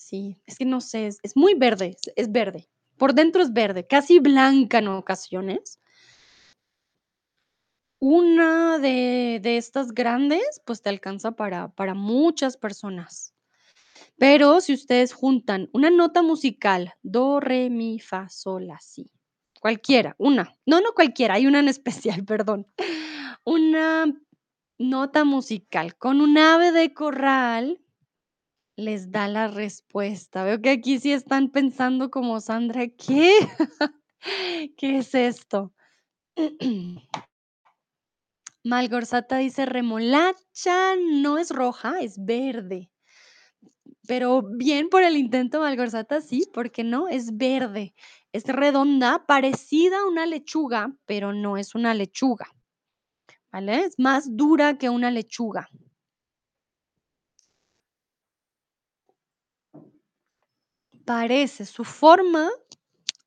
Speaker 1: Sí, es que no sé, es, muy verde, es, verde. Por dentro es verde, casi blanca en ocasiones. Una de, de estas grandes, pues te alcanza para, para muchas personas. Pero si ustedes juntan una nota musical, do, re, mi, fa, sol, la, si, cualquiera, una, no, no cualquiera, hay una en especial, perdón. Una nota musical con un ave de corral les da la respuesta. Veo que aquí sí están pensando como Sandra, ¿qué? ¿Qué es esto? Malgorzata dice remolacha, no es roja, es verde. Pero bien por el intento, Malgorzata, sí, porque no, es verde. Es redonda, parecida a una lechuga, pero no es una lechuga, ¿vale? Es más dura que una lechuga. Parece, su forma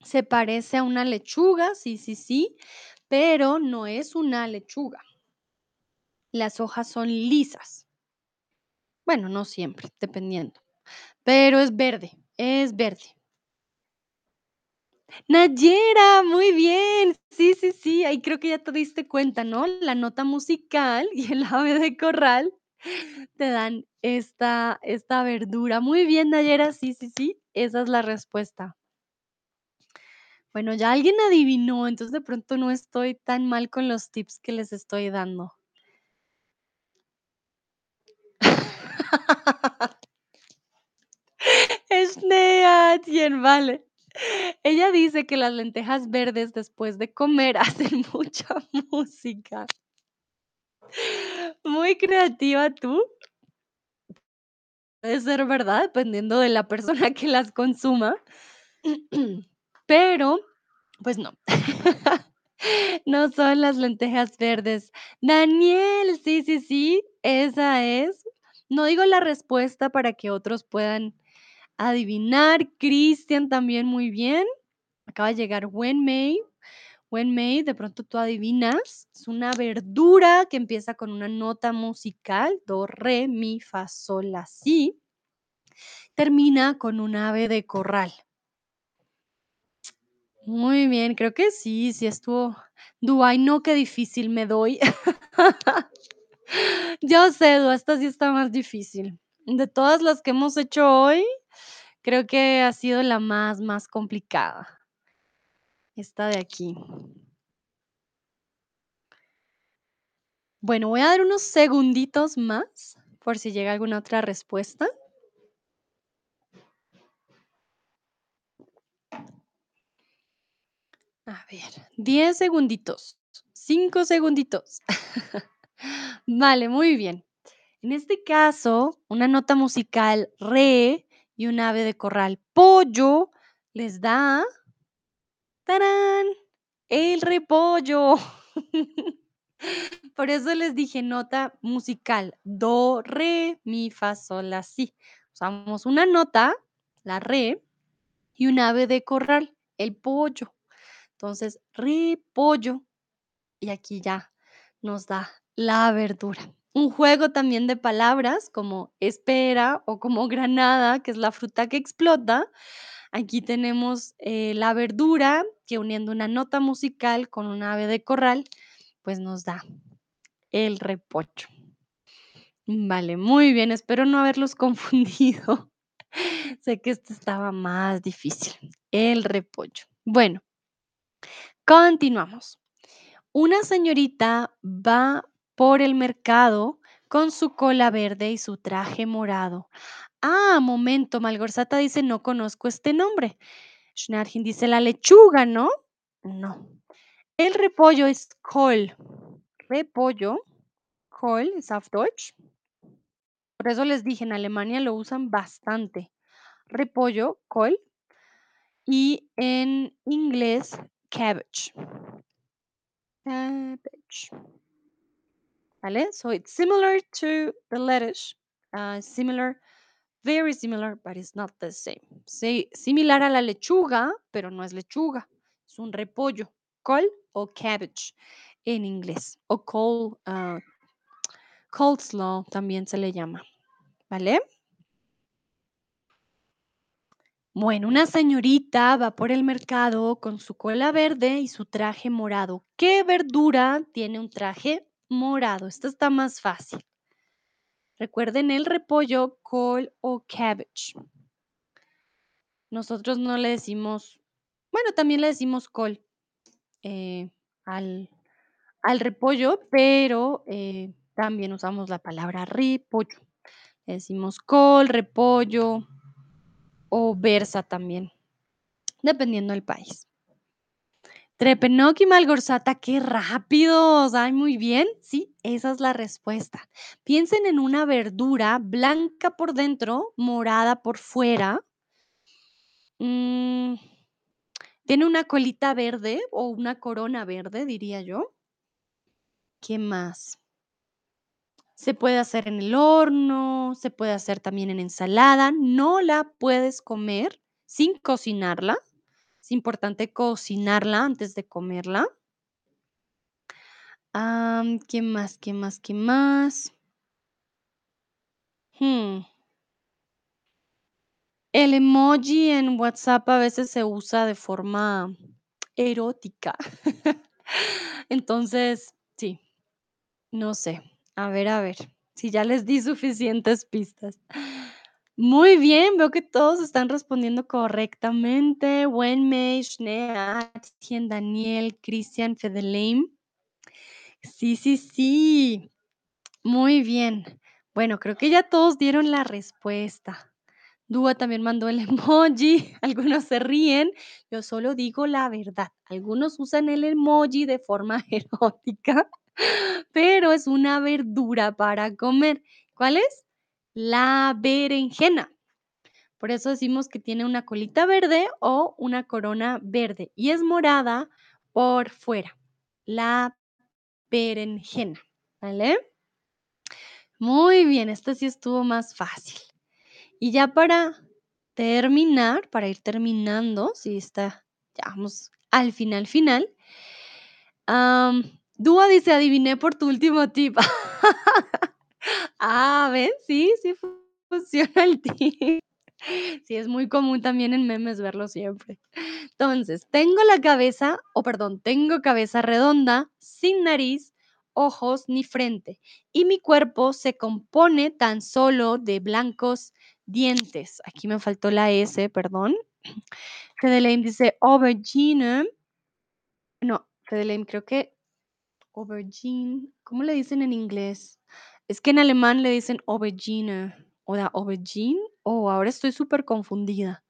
Speaker 1: se parece a una lechuga, sí, sí, sí, pero no es una lechuga. Las hojas son lisas. Bueno, no siempre, dependiendo, pero es verde, es verde. Nayera, muy bien. Sí, sí, sí, ahí creo que ya te diste cuenta, ¿no? La nota musical y el ave de corral te dan esta, esta verdura. Muy bien, Nayera, sí, sí, sí, esa es la respuesta. Bueno, ya alguien adivinó, entonces de pronto no estoy tan mal con los tips que les estoy dando. Schneeätchen, vale. Ella dice que las lentejas verdes después de comer hacen mucha música. Muy creativa tú. Puede ser verdad, dependiendo de la persona que las consuma. Pero, pues no. No son las lentejas verdes. Daniel, sí, sí, sí, esa es. No digo la respuesta para que otros puedan adivinar. Cristian también muy bien. Acaba de llegar Wenmei. Wenmei, de pronto tú adivinas. Es una verdura que empieza con una nota musical, do, re, mi, fa, sol, la, si. Termina con un ave de corral. Muy bien, creo que sí, sí estuvo. Dubái, no, qué difícil me doy. Yo sé, Du, esta sí está más difícil. De todas las que hemos hecho hoy, creo que ha sido la más, más complicada. Esta de aquí. Bueno, voy a dar unos segunditos más por si llega alguna otra respuesta. A ver, 10 segunditos, 5 segunditos. Vale, muy bien. En este caso, una nota musical re y un ave de corral pollo les da ¡tarán! El repollo. Por eso les dije nota musical, do, re, mi, fa, sol, la, si. Usamos una nota, la re, y un ave de corral, el pollo. Entonces, repollo. Y aquí ya nos da la verdura. Un juego también de palabras como espera o como granada, que es la fruta que explota. Aquí tenemos eh, la verdura que uniendo una nota musical con un ave de corral, pues nos da el repollo. Vale, muy bien, espero no haberlos confundido. Sé que este estaba más difícil, el repollo. Bueno, continuamos. Una señorita va por el mercado con su cola verde y su traje morado. Ah, momento, Malgorzata dice, no conozco este nombre. Schnarchen dice, la lechuga, ¿no? No. El repollo es Kohl. Repollo, Kohl es auf Deutsch. Por eso les dije, en Alemania lo usan bastante. Repollo, Kohl, y en inglés, cabbage. Cabbage. ¿Vale? So it's similar to the lettuce. uh, similar, very similar, but it's not the same. Sí, similar a la lechuga, pero no es lechuga. Es un repollo. Col o cabbage en inglés. O col, uh, coleslaw también se le llama. ¿Vale? Bueno, una señorita va por el mercado con su cola verde y su traje morado. ¿Qué verdura tiene un traje morado? Esto está más fácil. Recuerden el repollo, col o cabbage. Nosotros no le decimos, bueno, también le decimos col eh, al, al repollo, pero eh, también usamos la palabra repollo. Le decimos col, repollo o versa también, dependiendo del país. Trepenoc y Malgorzata, qué rápidos. Ay, muy bien. Sí, esa es la respuesta. Piensen en una verdura blanca por dentro, morada por fuera. Mm, tiene una colita verde o una corona verde, diría yo. ¿Qué más? Se puede hacer en el horno, se puede hacer también en ensalada. No la puedes comer sin cocinarla. Es importante cocinarla antes de comerla. Am, ¿qué más? ¿Qué más? ¿Qué más? Hmm, El emoji en WhatsApp a veces se usa de forma erótica. Entonces, sí, no sé. A ver, a ver, si ya les di suficientes pistas. Muy bien, veo que todos están respondiendo correctamente. Wenmei, Schnee, Atien, Daniel, Christian, Fedeleim. Sí, sí, sí. Muy bien. Bueno, creo que ya todos dieron la respuesta. Dúa también mandó el emoji. Algunos se ríen. Yo solo digo la verdad. Algunos usan el emoji de forma erótica, pero es una verdura para comer. ¿Cuál es? La berenjena. Por eso decimos que tiene una colita verde o una corona verde y es morada por fuera. La berenjena. ¿Vale? Muy bien, esta sí estuvo más fácil. Y ya para terminar, para ir terminando, si está, ya vamos al final, final. am, Dúa dice, adiviné por tu último tip. ah, ¿ven? Sí, sí fu- funciona el tip. Sí, es muy común también en memes verlo siempre. Entonces, tengo la cabeza, o perdón, tengo cabeza redonda, sin nariz, ojos ni frente, y mi cuerpo se compone tan solo de blancos dientes. Aquí me faltó la S, perdón. Fedeleim dice aubergine. No, Fedeleim, creo que aubergine. ¿Cómo le dicen en inglés? Es que en alemán le dicen aubergine. O da aubergine. Oh, ahora estoy súper confundida.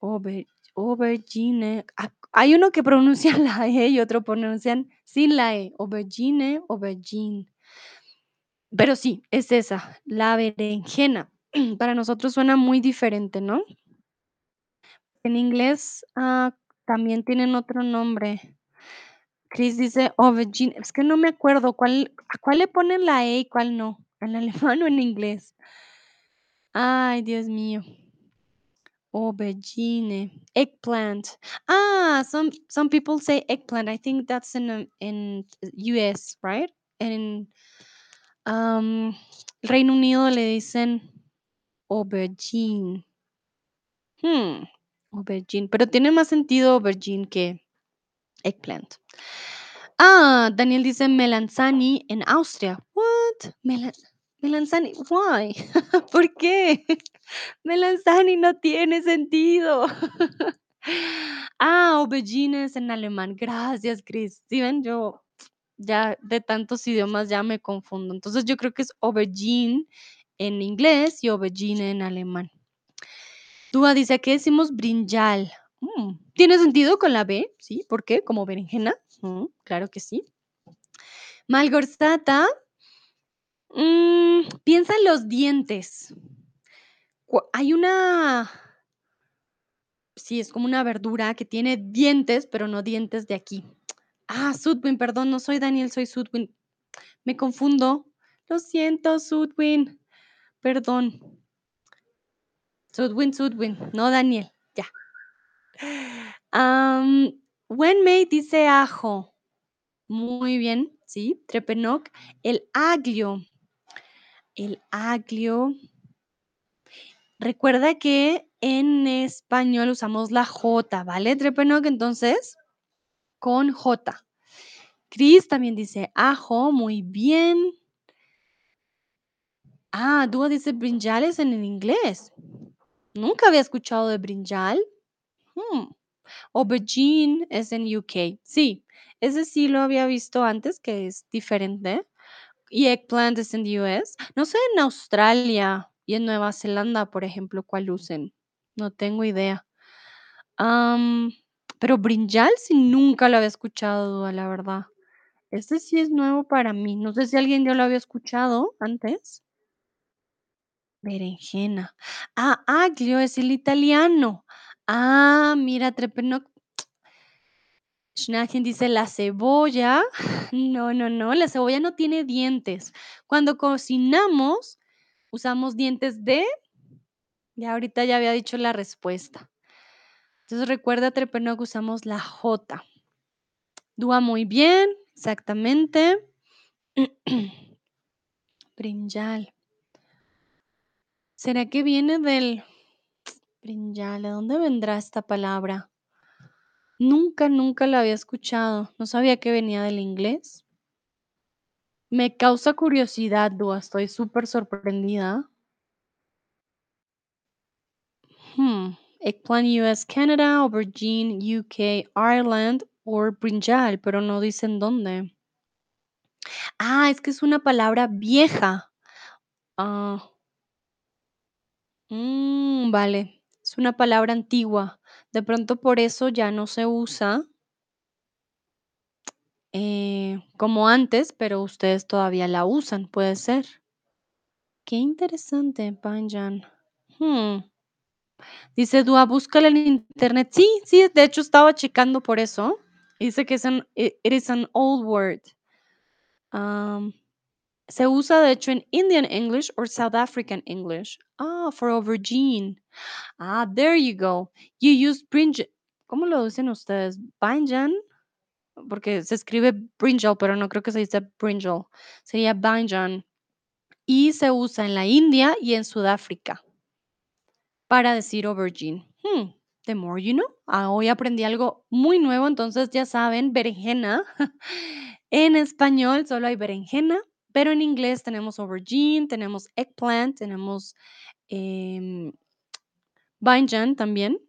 Speaker 1: Auber- aubergine. Ah, Hay uno que pronuncia la E y otro pronuncian sin la E. Aubergine, aubergine. Pero sí, es esa, la berenjena. Para nosotros suena muy diferente, ¿no? En inglés ah, también tienen otro nombre. Chris dice aubergine. Es que no me acuerdo cuál, a cuál le ponen la E y cuál no. ¿En alemán o en inglés? Ay, Dios mío. Aubergine, eggplant. Ah, some some people say eggplant. I think that's in um, in US, right? In um, Reino Unido le dicen aubergine. Hmm, aubergine, pero tiene más sentido aubergine que eggplant. Ah, Daniel dice melanzani en Austria. What? Mela- Melanzani, why? ¿Por qué? Melanzani no tiene sentido. Ah, aubergine es en alemán. Gracias, Chris. ¿Sí ven? Yo ya de tantos idiomas ya me confundo. Entonces yo creo que es aubergine en inglés y aubergine en alemán. Dúa dice, ¿qué decimos brinjal? Mm, ¿tiene sentido con la B? ¿Sí? ¿Por qué? ¿Como berenjena? Mm, claro que sí. Malgorzata, mm, piensa en los dientes. Hay una, sí, es como una verdura que tiene dientes, pero no dientes de aquí. Ah, Sudwin, perdón, no soy Daniel, soy Sudwin. Me confundo. Lo siento, Sudwin. Perdón. Sudwin, Sudwin, no Daniel. Am, Wenmei dice ajo. Muy bien, sí. Trepenoc. El aglio. El aglio. Recuerda que en español usamos la J, ¿vale, Trepenoc? Entonces, con J. Chris también dice ajo, muy bien. Ah, Dúa dice brinjales en el inglés. Nunca había escuchado de brinjal. Hmm. Aubergine es en UK. Sí, ese sí lo había visto antes, que es diferente. Y eggplant es en US. No sé en Australia y en Nueva Zelanda, por ejemplo, cuál usen. No tengo idea. Am, pero brinjal sí nunca lo había escuchado, la verdad. Este sí es nuevo para mí. No sé si alguien ya lo había escuchado antes. Berenjena. Ah, aglio es el italiano. Ah, mira, Trepenoc. Schnacken dice la cebolla. No, no, no. La cebolla no tiene dientes. Cuando cocinamos, usamos dientes de. Ya ahorita ya había dicho la respuesta. Entonces recuerda, Trepenoc, usamos la J. Dúa muy bien, exactamente. Brinjal. ¿Será que viene del brinjal? ¿De dónde vendrá esta palabra? Nunca, nunca la había escuchado. No sabía que venía del inglés. Me causa curiosidad, Dúa. Estoy súper sorprendida. Hmm. US, Canada, aubergine UK, Ireland o brinjal, pero no dicen dónde. Ah, es que es una palabra vieja. Mm, vale. Una palabra antigua. De pronto por eso ya no se usa eh, como antes, pero ustedes todavía la usan, puede ser. Qué interesante, Panjan. Hmm. Dice Dua, búscala en internet. Sí, sí, de hecho estaba checando por eso. Dice que es un, it it is an old word. Se usa de hecho en Indian English or South African English. Ah, for aubergine. Ah, there you go. You use brinjal. ¿Cómo lo dicen ustedes? Banjan, porque se escribe brinjal, pero no creo que se dice brinjal. Sería banjan. Y se usa en la India y en Sudáfrica para decir aubergine. Hmm, the more you know. Ah, hoy aprendí algo muy nuevo, entonces ya saben, berenjena. En español solo hay berenjena, pero en inglés tenemos aubergine, tenemos eggplant, tenemos em, bainjan también.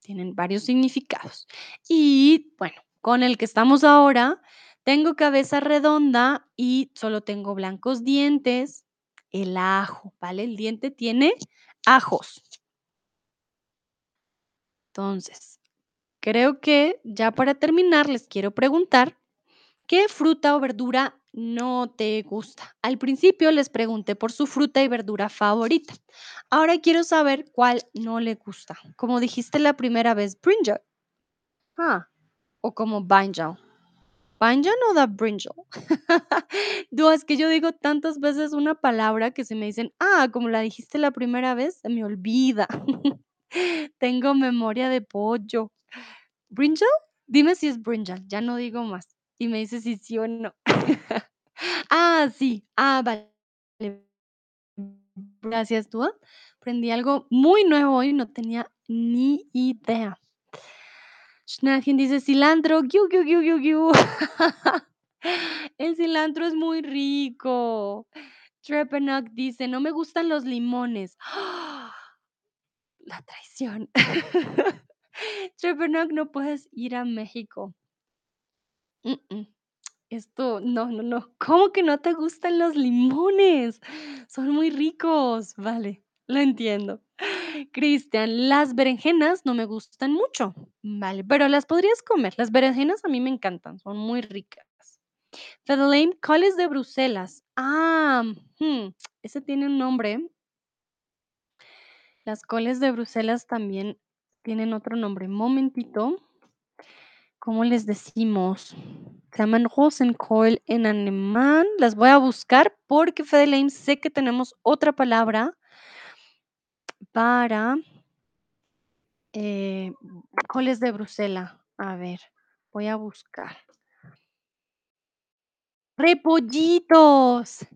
Speaker 1: Tienen varios significados. Y bueno, con el que estamos ahora, tengo cabeza redonda y solo tengo blancos dientes. El ajo, ¿vale? El diente tiene ajos. Entonces, creo que ya para terminar les quiero preguntar, ¿qué fruta o verdura no te gusta? Al principio les pregunté por su fruta y verdura favorita. Ahora quiero saber cuál no le gusta. Como dijiste la primera vez, brinjal. Ah, o como banjal. ¿Banjan o da brinjal? No, es que yo digo tantas veces una palabra que se me dicen, ah, como la dijiste la primera vez, se me olvida. Tengo memoria de pollo. ¿Brinjal? Dime si es brinjal, ya no digo más. Y me dices si sí o no. Ah, sí. Ah, vale. Gracias, tú. Aprendí algo muy nuevo hoy, no tenía ni idea. Schnagen dice cilantro. Giu, giu, giu, giu. El cilantro es muy rico. Trepanock dice: "No me gustan los limones". La traición. Trepanock, no puedes ir a México. Mm. Esto no, no, no. ¿Cómo que no te gustan los limones? Son muy ricos. Vale, lo entiendo. Cristian, las berenjenas no me gustan mucho. Vale, pero las podrías comer. Las berenjenas a mí me encantan, son muy ricas. Fedelein, coles de Bruselas. Ah, mm, ese tiene un nombre. Las coles de Bruselas también tienen otro nombre. Momentito. ¿Cómo les decimos? Se llaman Rosenkohl en alemán. Las voy a buscar porque, Fedelein, sé que tenemos otra palabra para eh, coles de Bruselas. A ver, voy a buscar. Repollitos.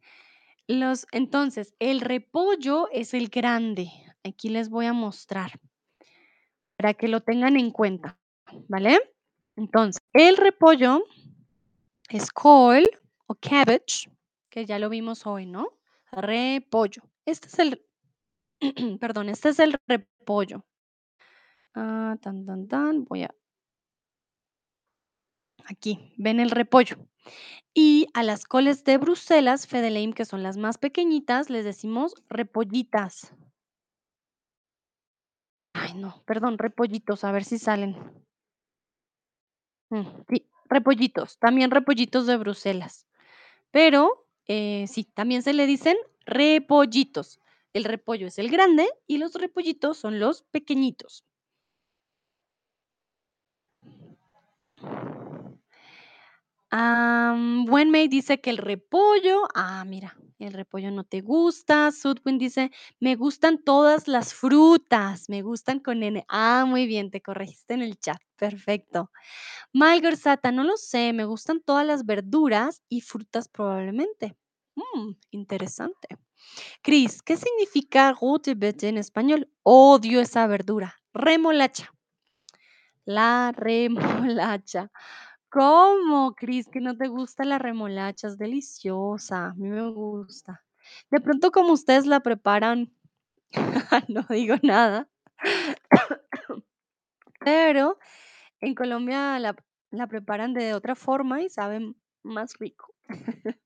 Speaker 1: Los entonces, el repollo es el grande. Aquí les voy a mostrar para que lo tengan en cuenta, ¿vale? Entonces, el repollo es Kohl o cabbage, que ya lo vimos hoy, ¿no? Repollo. Este es el perdón, este es el repollo. Ah, tan, tan, tan, voy a aquí, ven el repollo. Y a las coles de Bruselas, Fedelein, que son las más pequeñitas, les decimos repollitas. Ay, no, perdón, repollitos, a ver si salen. Mm, sí, repollitos, también repollitos de Bruselas. Pero, eh, sí, también se le dicen repollitos. El repollo es el grande y los repollitos son los pequeñitos. Am, Wenmei dice que el repollo ah, mira, el repollo no te gusta. Sudwin dice: "Me gustan todas las frutas, me gustan con N". Ah, muy bien, te corregiste en el chat, perfecto. Malgorzata, no lo sé, me gustan todas las verduras y frutas probablemente. Mm, interesante. Cris, ¿qué significa Rotebete en español? Odio esa verdura. Remolacha. La remolacha. ¿Cómo, Cris, que no te gusta la remolacha? Es deliciosa, a mí me gusta. De pronto, como ustedes la preparan, no digo nada. Pero en Colombia la preparan de otra forma y saben más rico.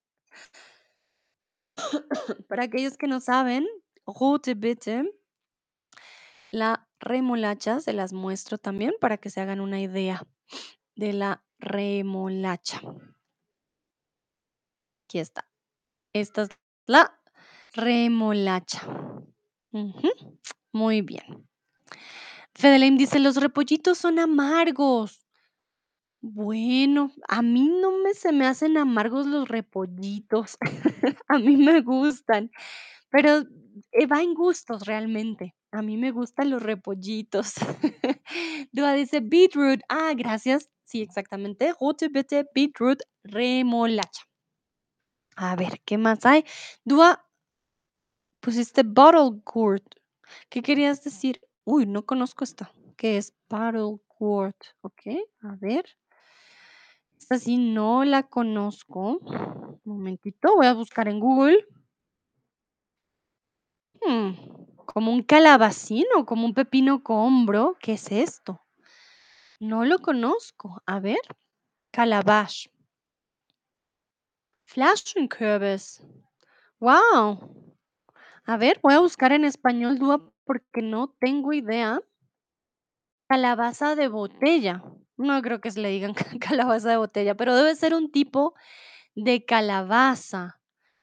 Speaker 1: Para aquellos que no saben, la remolacha, se las muestro también para que se hagan una idea de la remolacha. Aquí está. Esta es la remolacha. Muy bien. Fedelein dice: "Los repollitos son amargos". Bueno, a mí no me se me hacen amargos los repollitos. A mí me gustan, pero, eh, va en gustos realmente. A mí me gustan los repollitos. Dúa dice: "Beetroot". Ah, gracias. Sí, exactamente. Rotebete, beetroot, remolacha. A ver, ¿qué más hay? Dúa pusiste bottle gourd. ¿Qué querías decir? Uy, no conozco esto. ¿Qué es bottle gourd? Okey, a ver. Esta sí no la conozco. Momentito, voy a buscar en Google. Mm, ¿como un calabacín o como un pepino combro? ¿Qué es esto? No lo conozco. A ver, calabash. Flaschenkürbis. Guau. A ver, voy a buscar en español, Dúa, porque no tengo idea. Calabaza de botella. No creo que se le digan ca calabaza de botella, pero debe ser un tipo de calabaza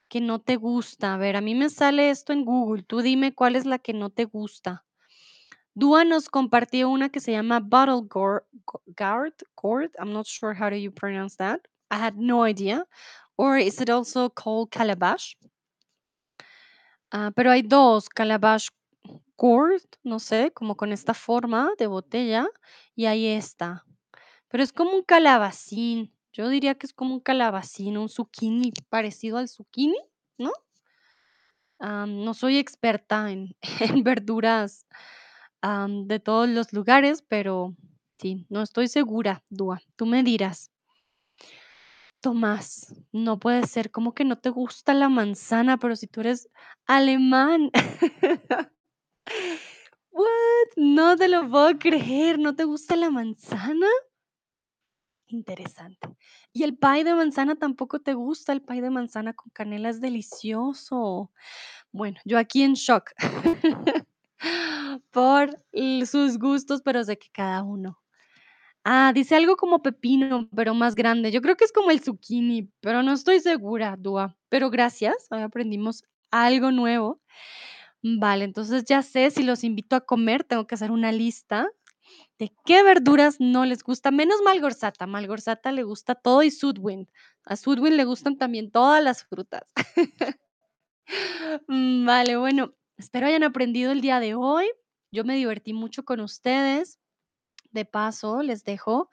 Speaker 1: que no te gusta. A ver, a mí me sale esto en Google. Tú dime cuál es la que no te gusta. Dúa nos compartió una que se llama bottle gour go gourd. I'm not sure how do you pronounce that. I had no idea. Or is it also called calabash? Ah, pero hay 2, calabash gourd, no sé, como con esta forma de botella, y hay esta. Pero es como un calabacín. Yo diría que es como un calabacín, un zucchini parecido al zucchini, ¿no? No soy experta en verduras, de todos los lugares, pero sí, no estoy segura, Dúa, tú me dirás. Tomás, no puede ser, ¿cómo que no te gusta la manzana? Pero si tú eres alemán. What? No te lo puedo creer, ¿no te gusta la manzana? Interesante. ¿Y el pay de manzana tampoco te gusta? El pay de manzana con canela es delicioso. Bueno, yo aquí en shock por sus gustos, pero sé que cada uno. Ah, dice algo como pepino, pero más grande. Yo creo que es como el zucchini, pero no estoy segura, Dúa. Pero gracias, hoy aprendimos algo nuevo. Vale, entonces ya sé, si los invito a comer, tengo que hacer una lista de qué verduras no les gusta, menos Malgorzata. Malgorzata le gusta todo y Sudwind. A Sudwind le gustan también todas las frutas. Mm, vale, bueno, espero hayan aprendido el día de hoy. Yo me divertí mucho con ustedes. De paso, les dejo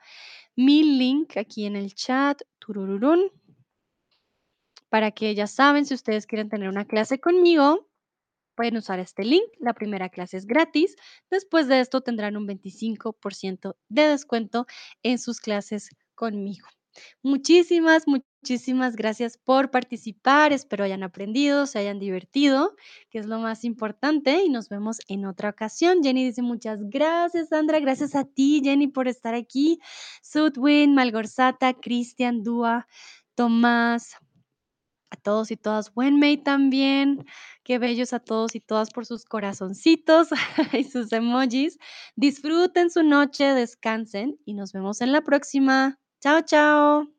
Speaker 1: mi link aquí en el chat, turururún. Para que ya saben, si ustedes quieren tener una clase conmigo, pueden usar este link. La primera clase es gratis. Después de esto tendrán un 25% de descuento en sus clases conmigo. Muchísimas, muchísimas gracias por participar. Espero hayan aprendido, se hayan divertido, que es lo más importante, y nos vemos en otra ocasión. Jenny dice muchas gracias, Sandra. Gracias a ti, Jenny, por estar aquí. Sudwin, Malgorzata, Cristian, Dúa, Tomás, a todos y todas, Wenmei también. Qué bellos a todos y todas por sus corazoncitos y sus emojis. Disfruten su noche, descansen y nos vemos en la próxima. Chao, chao.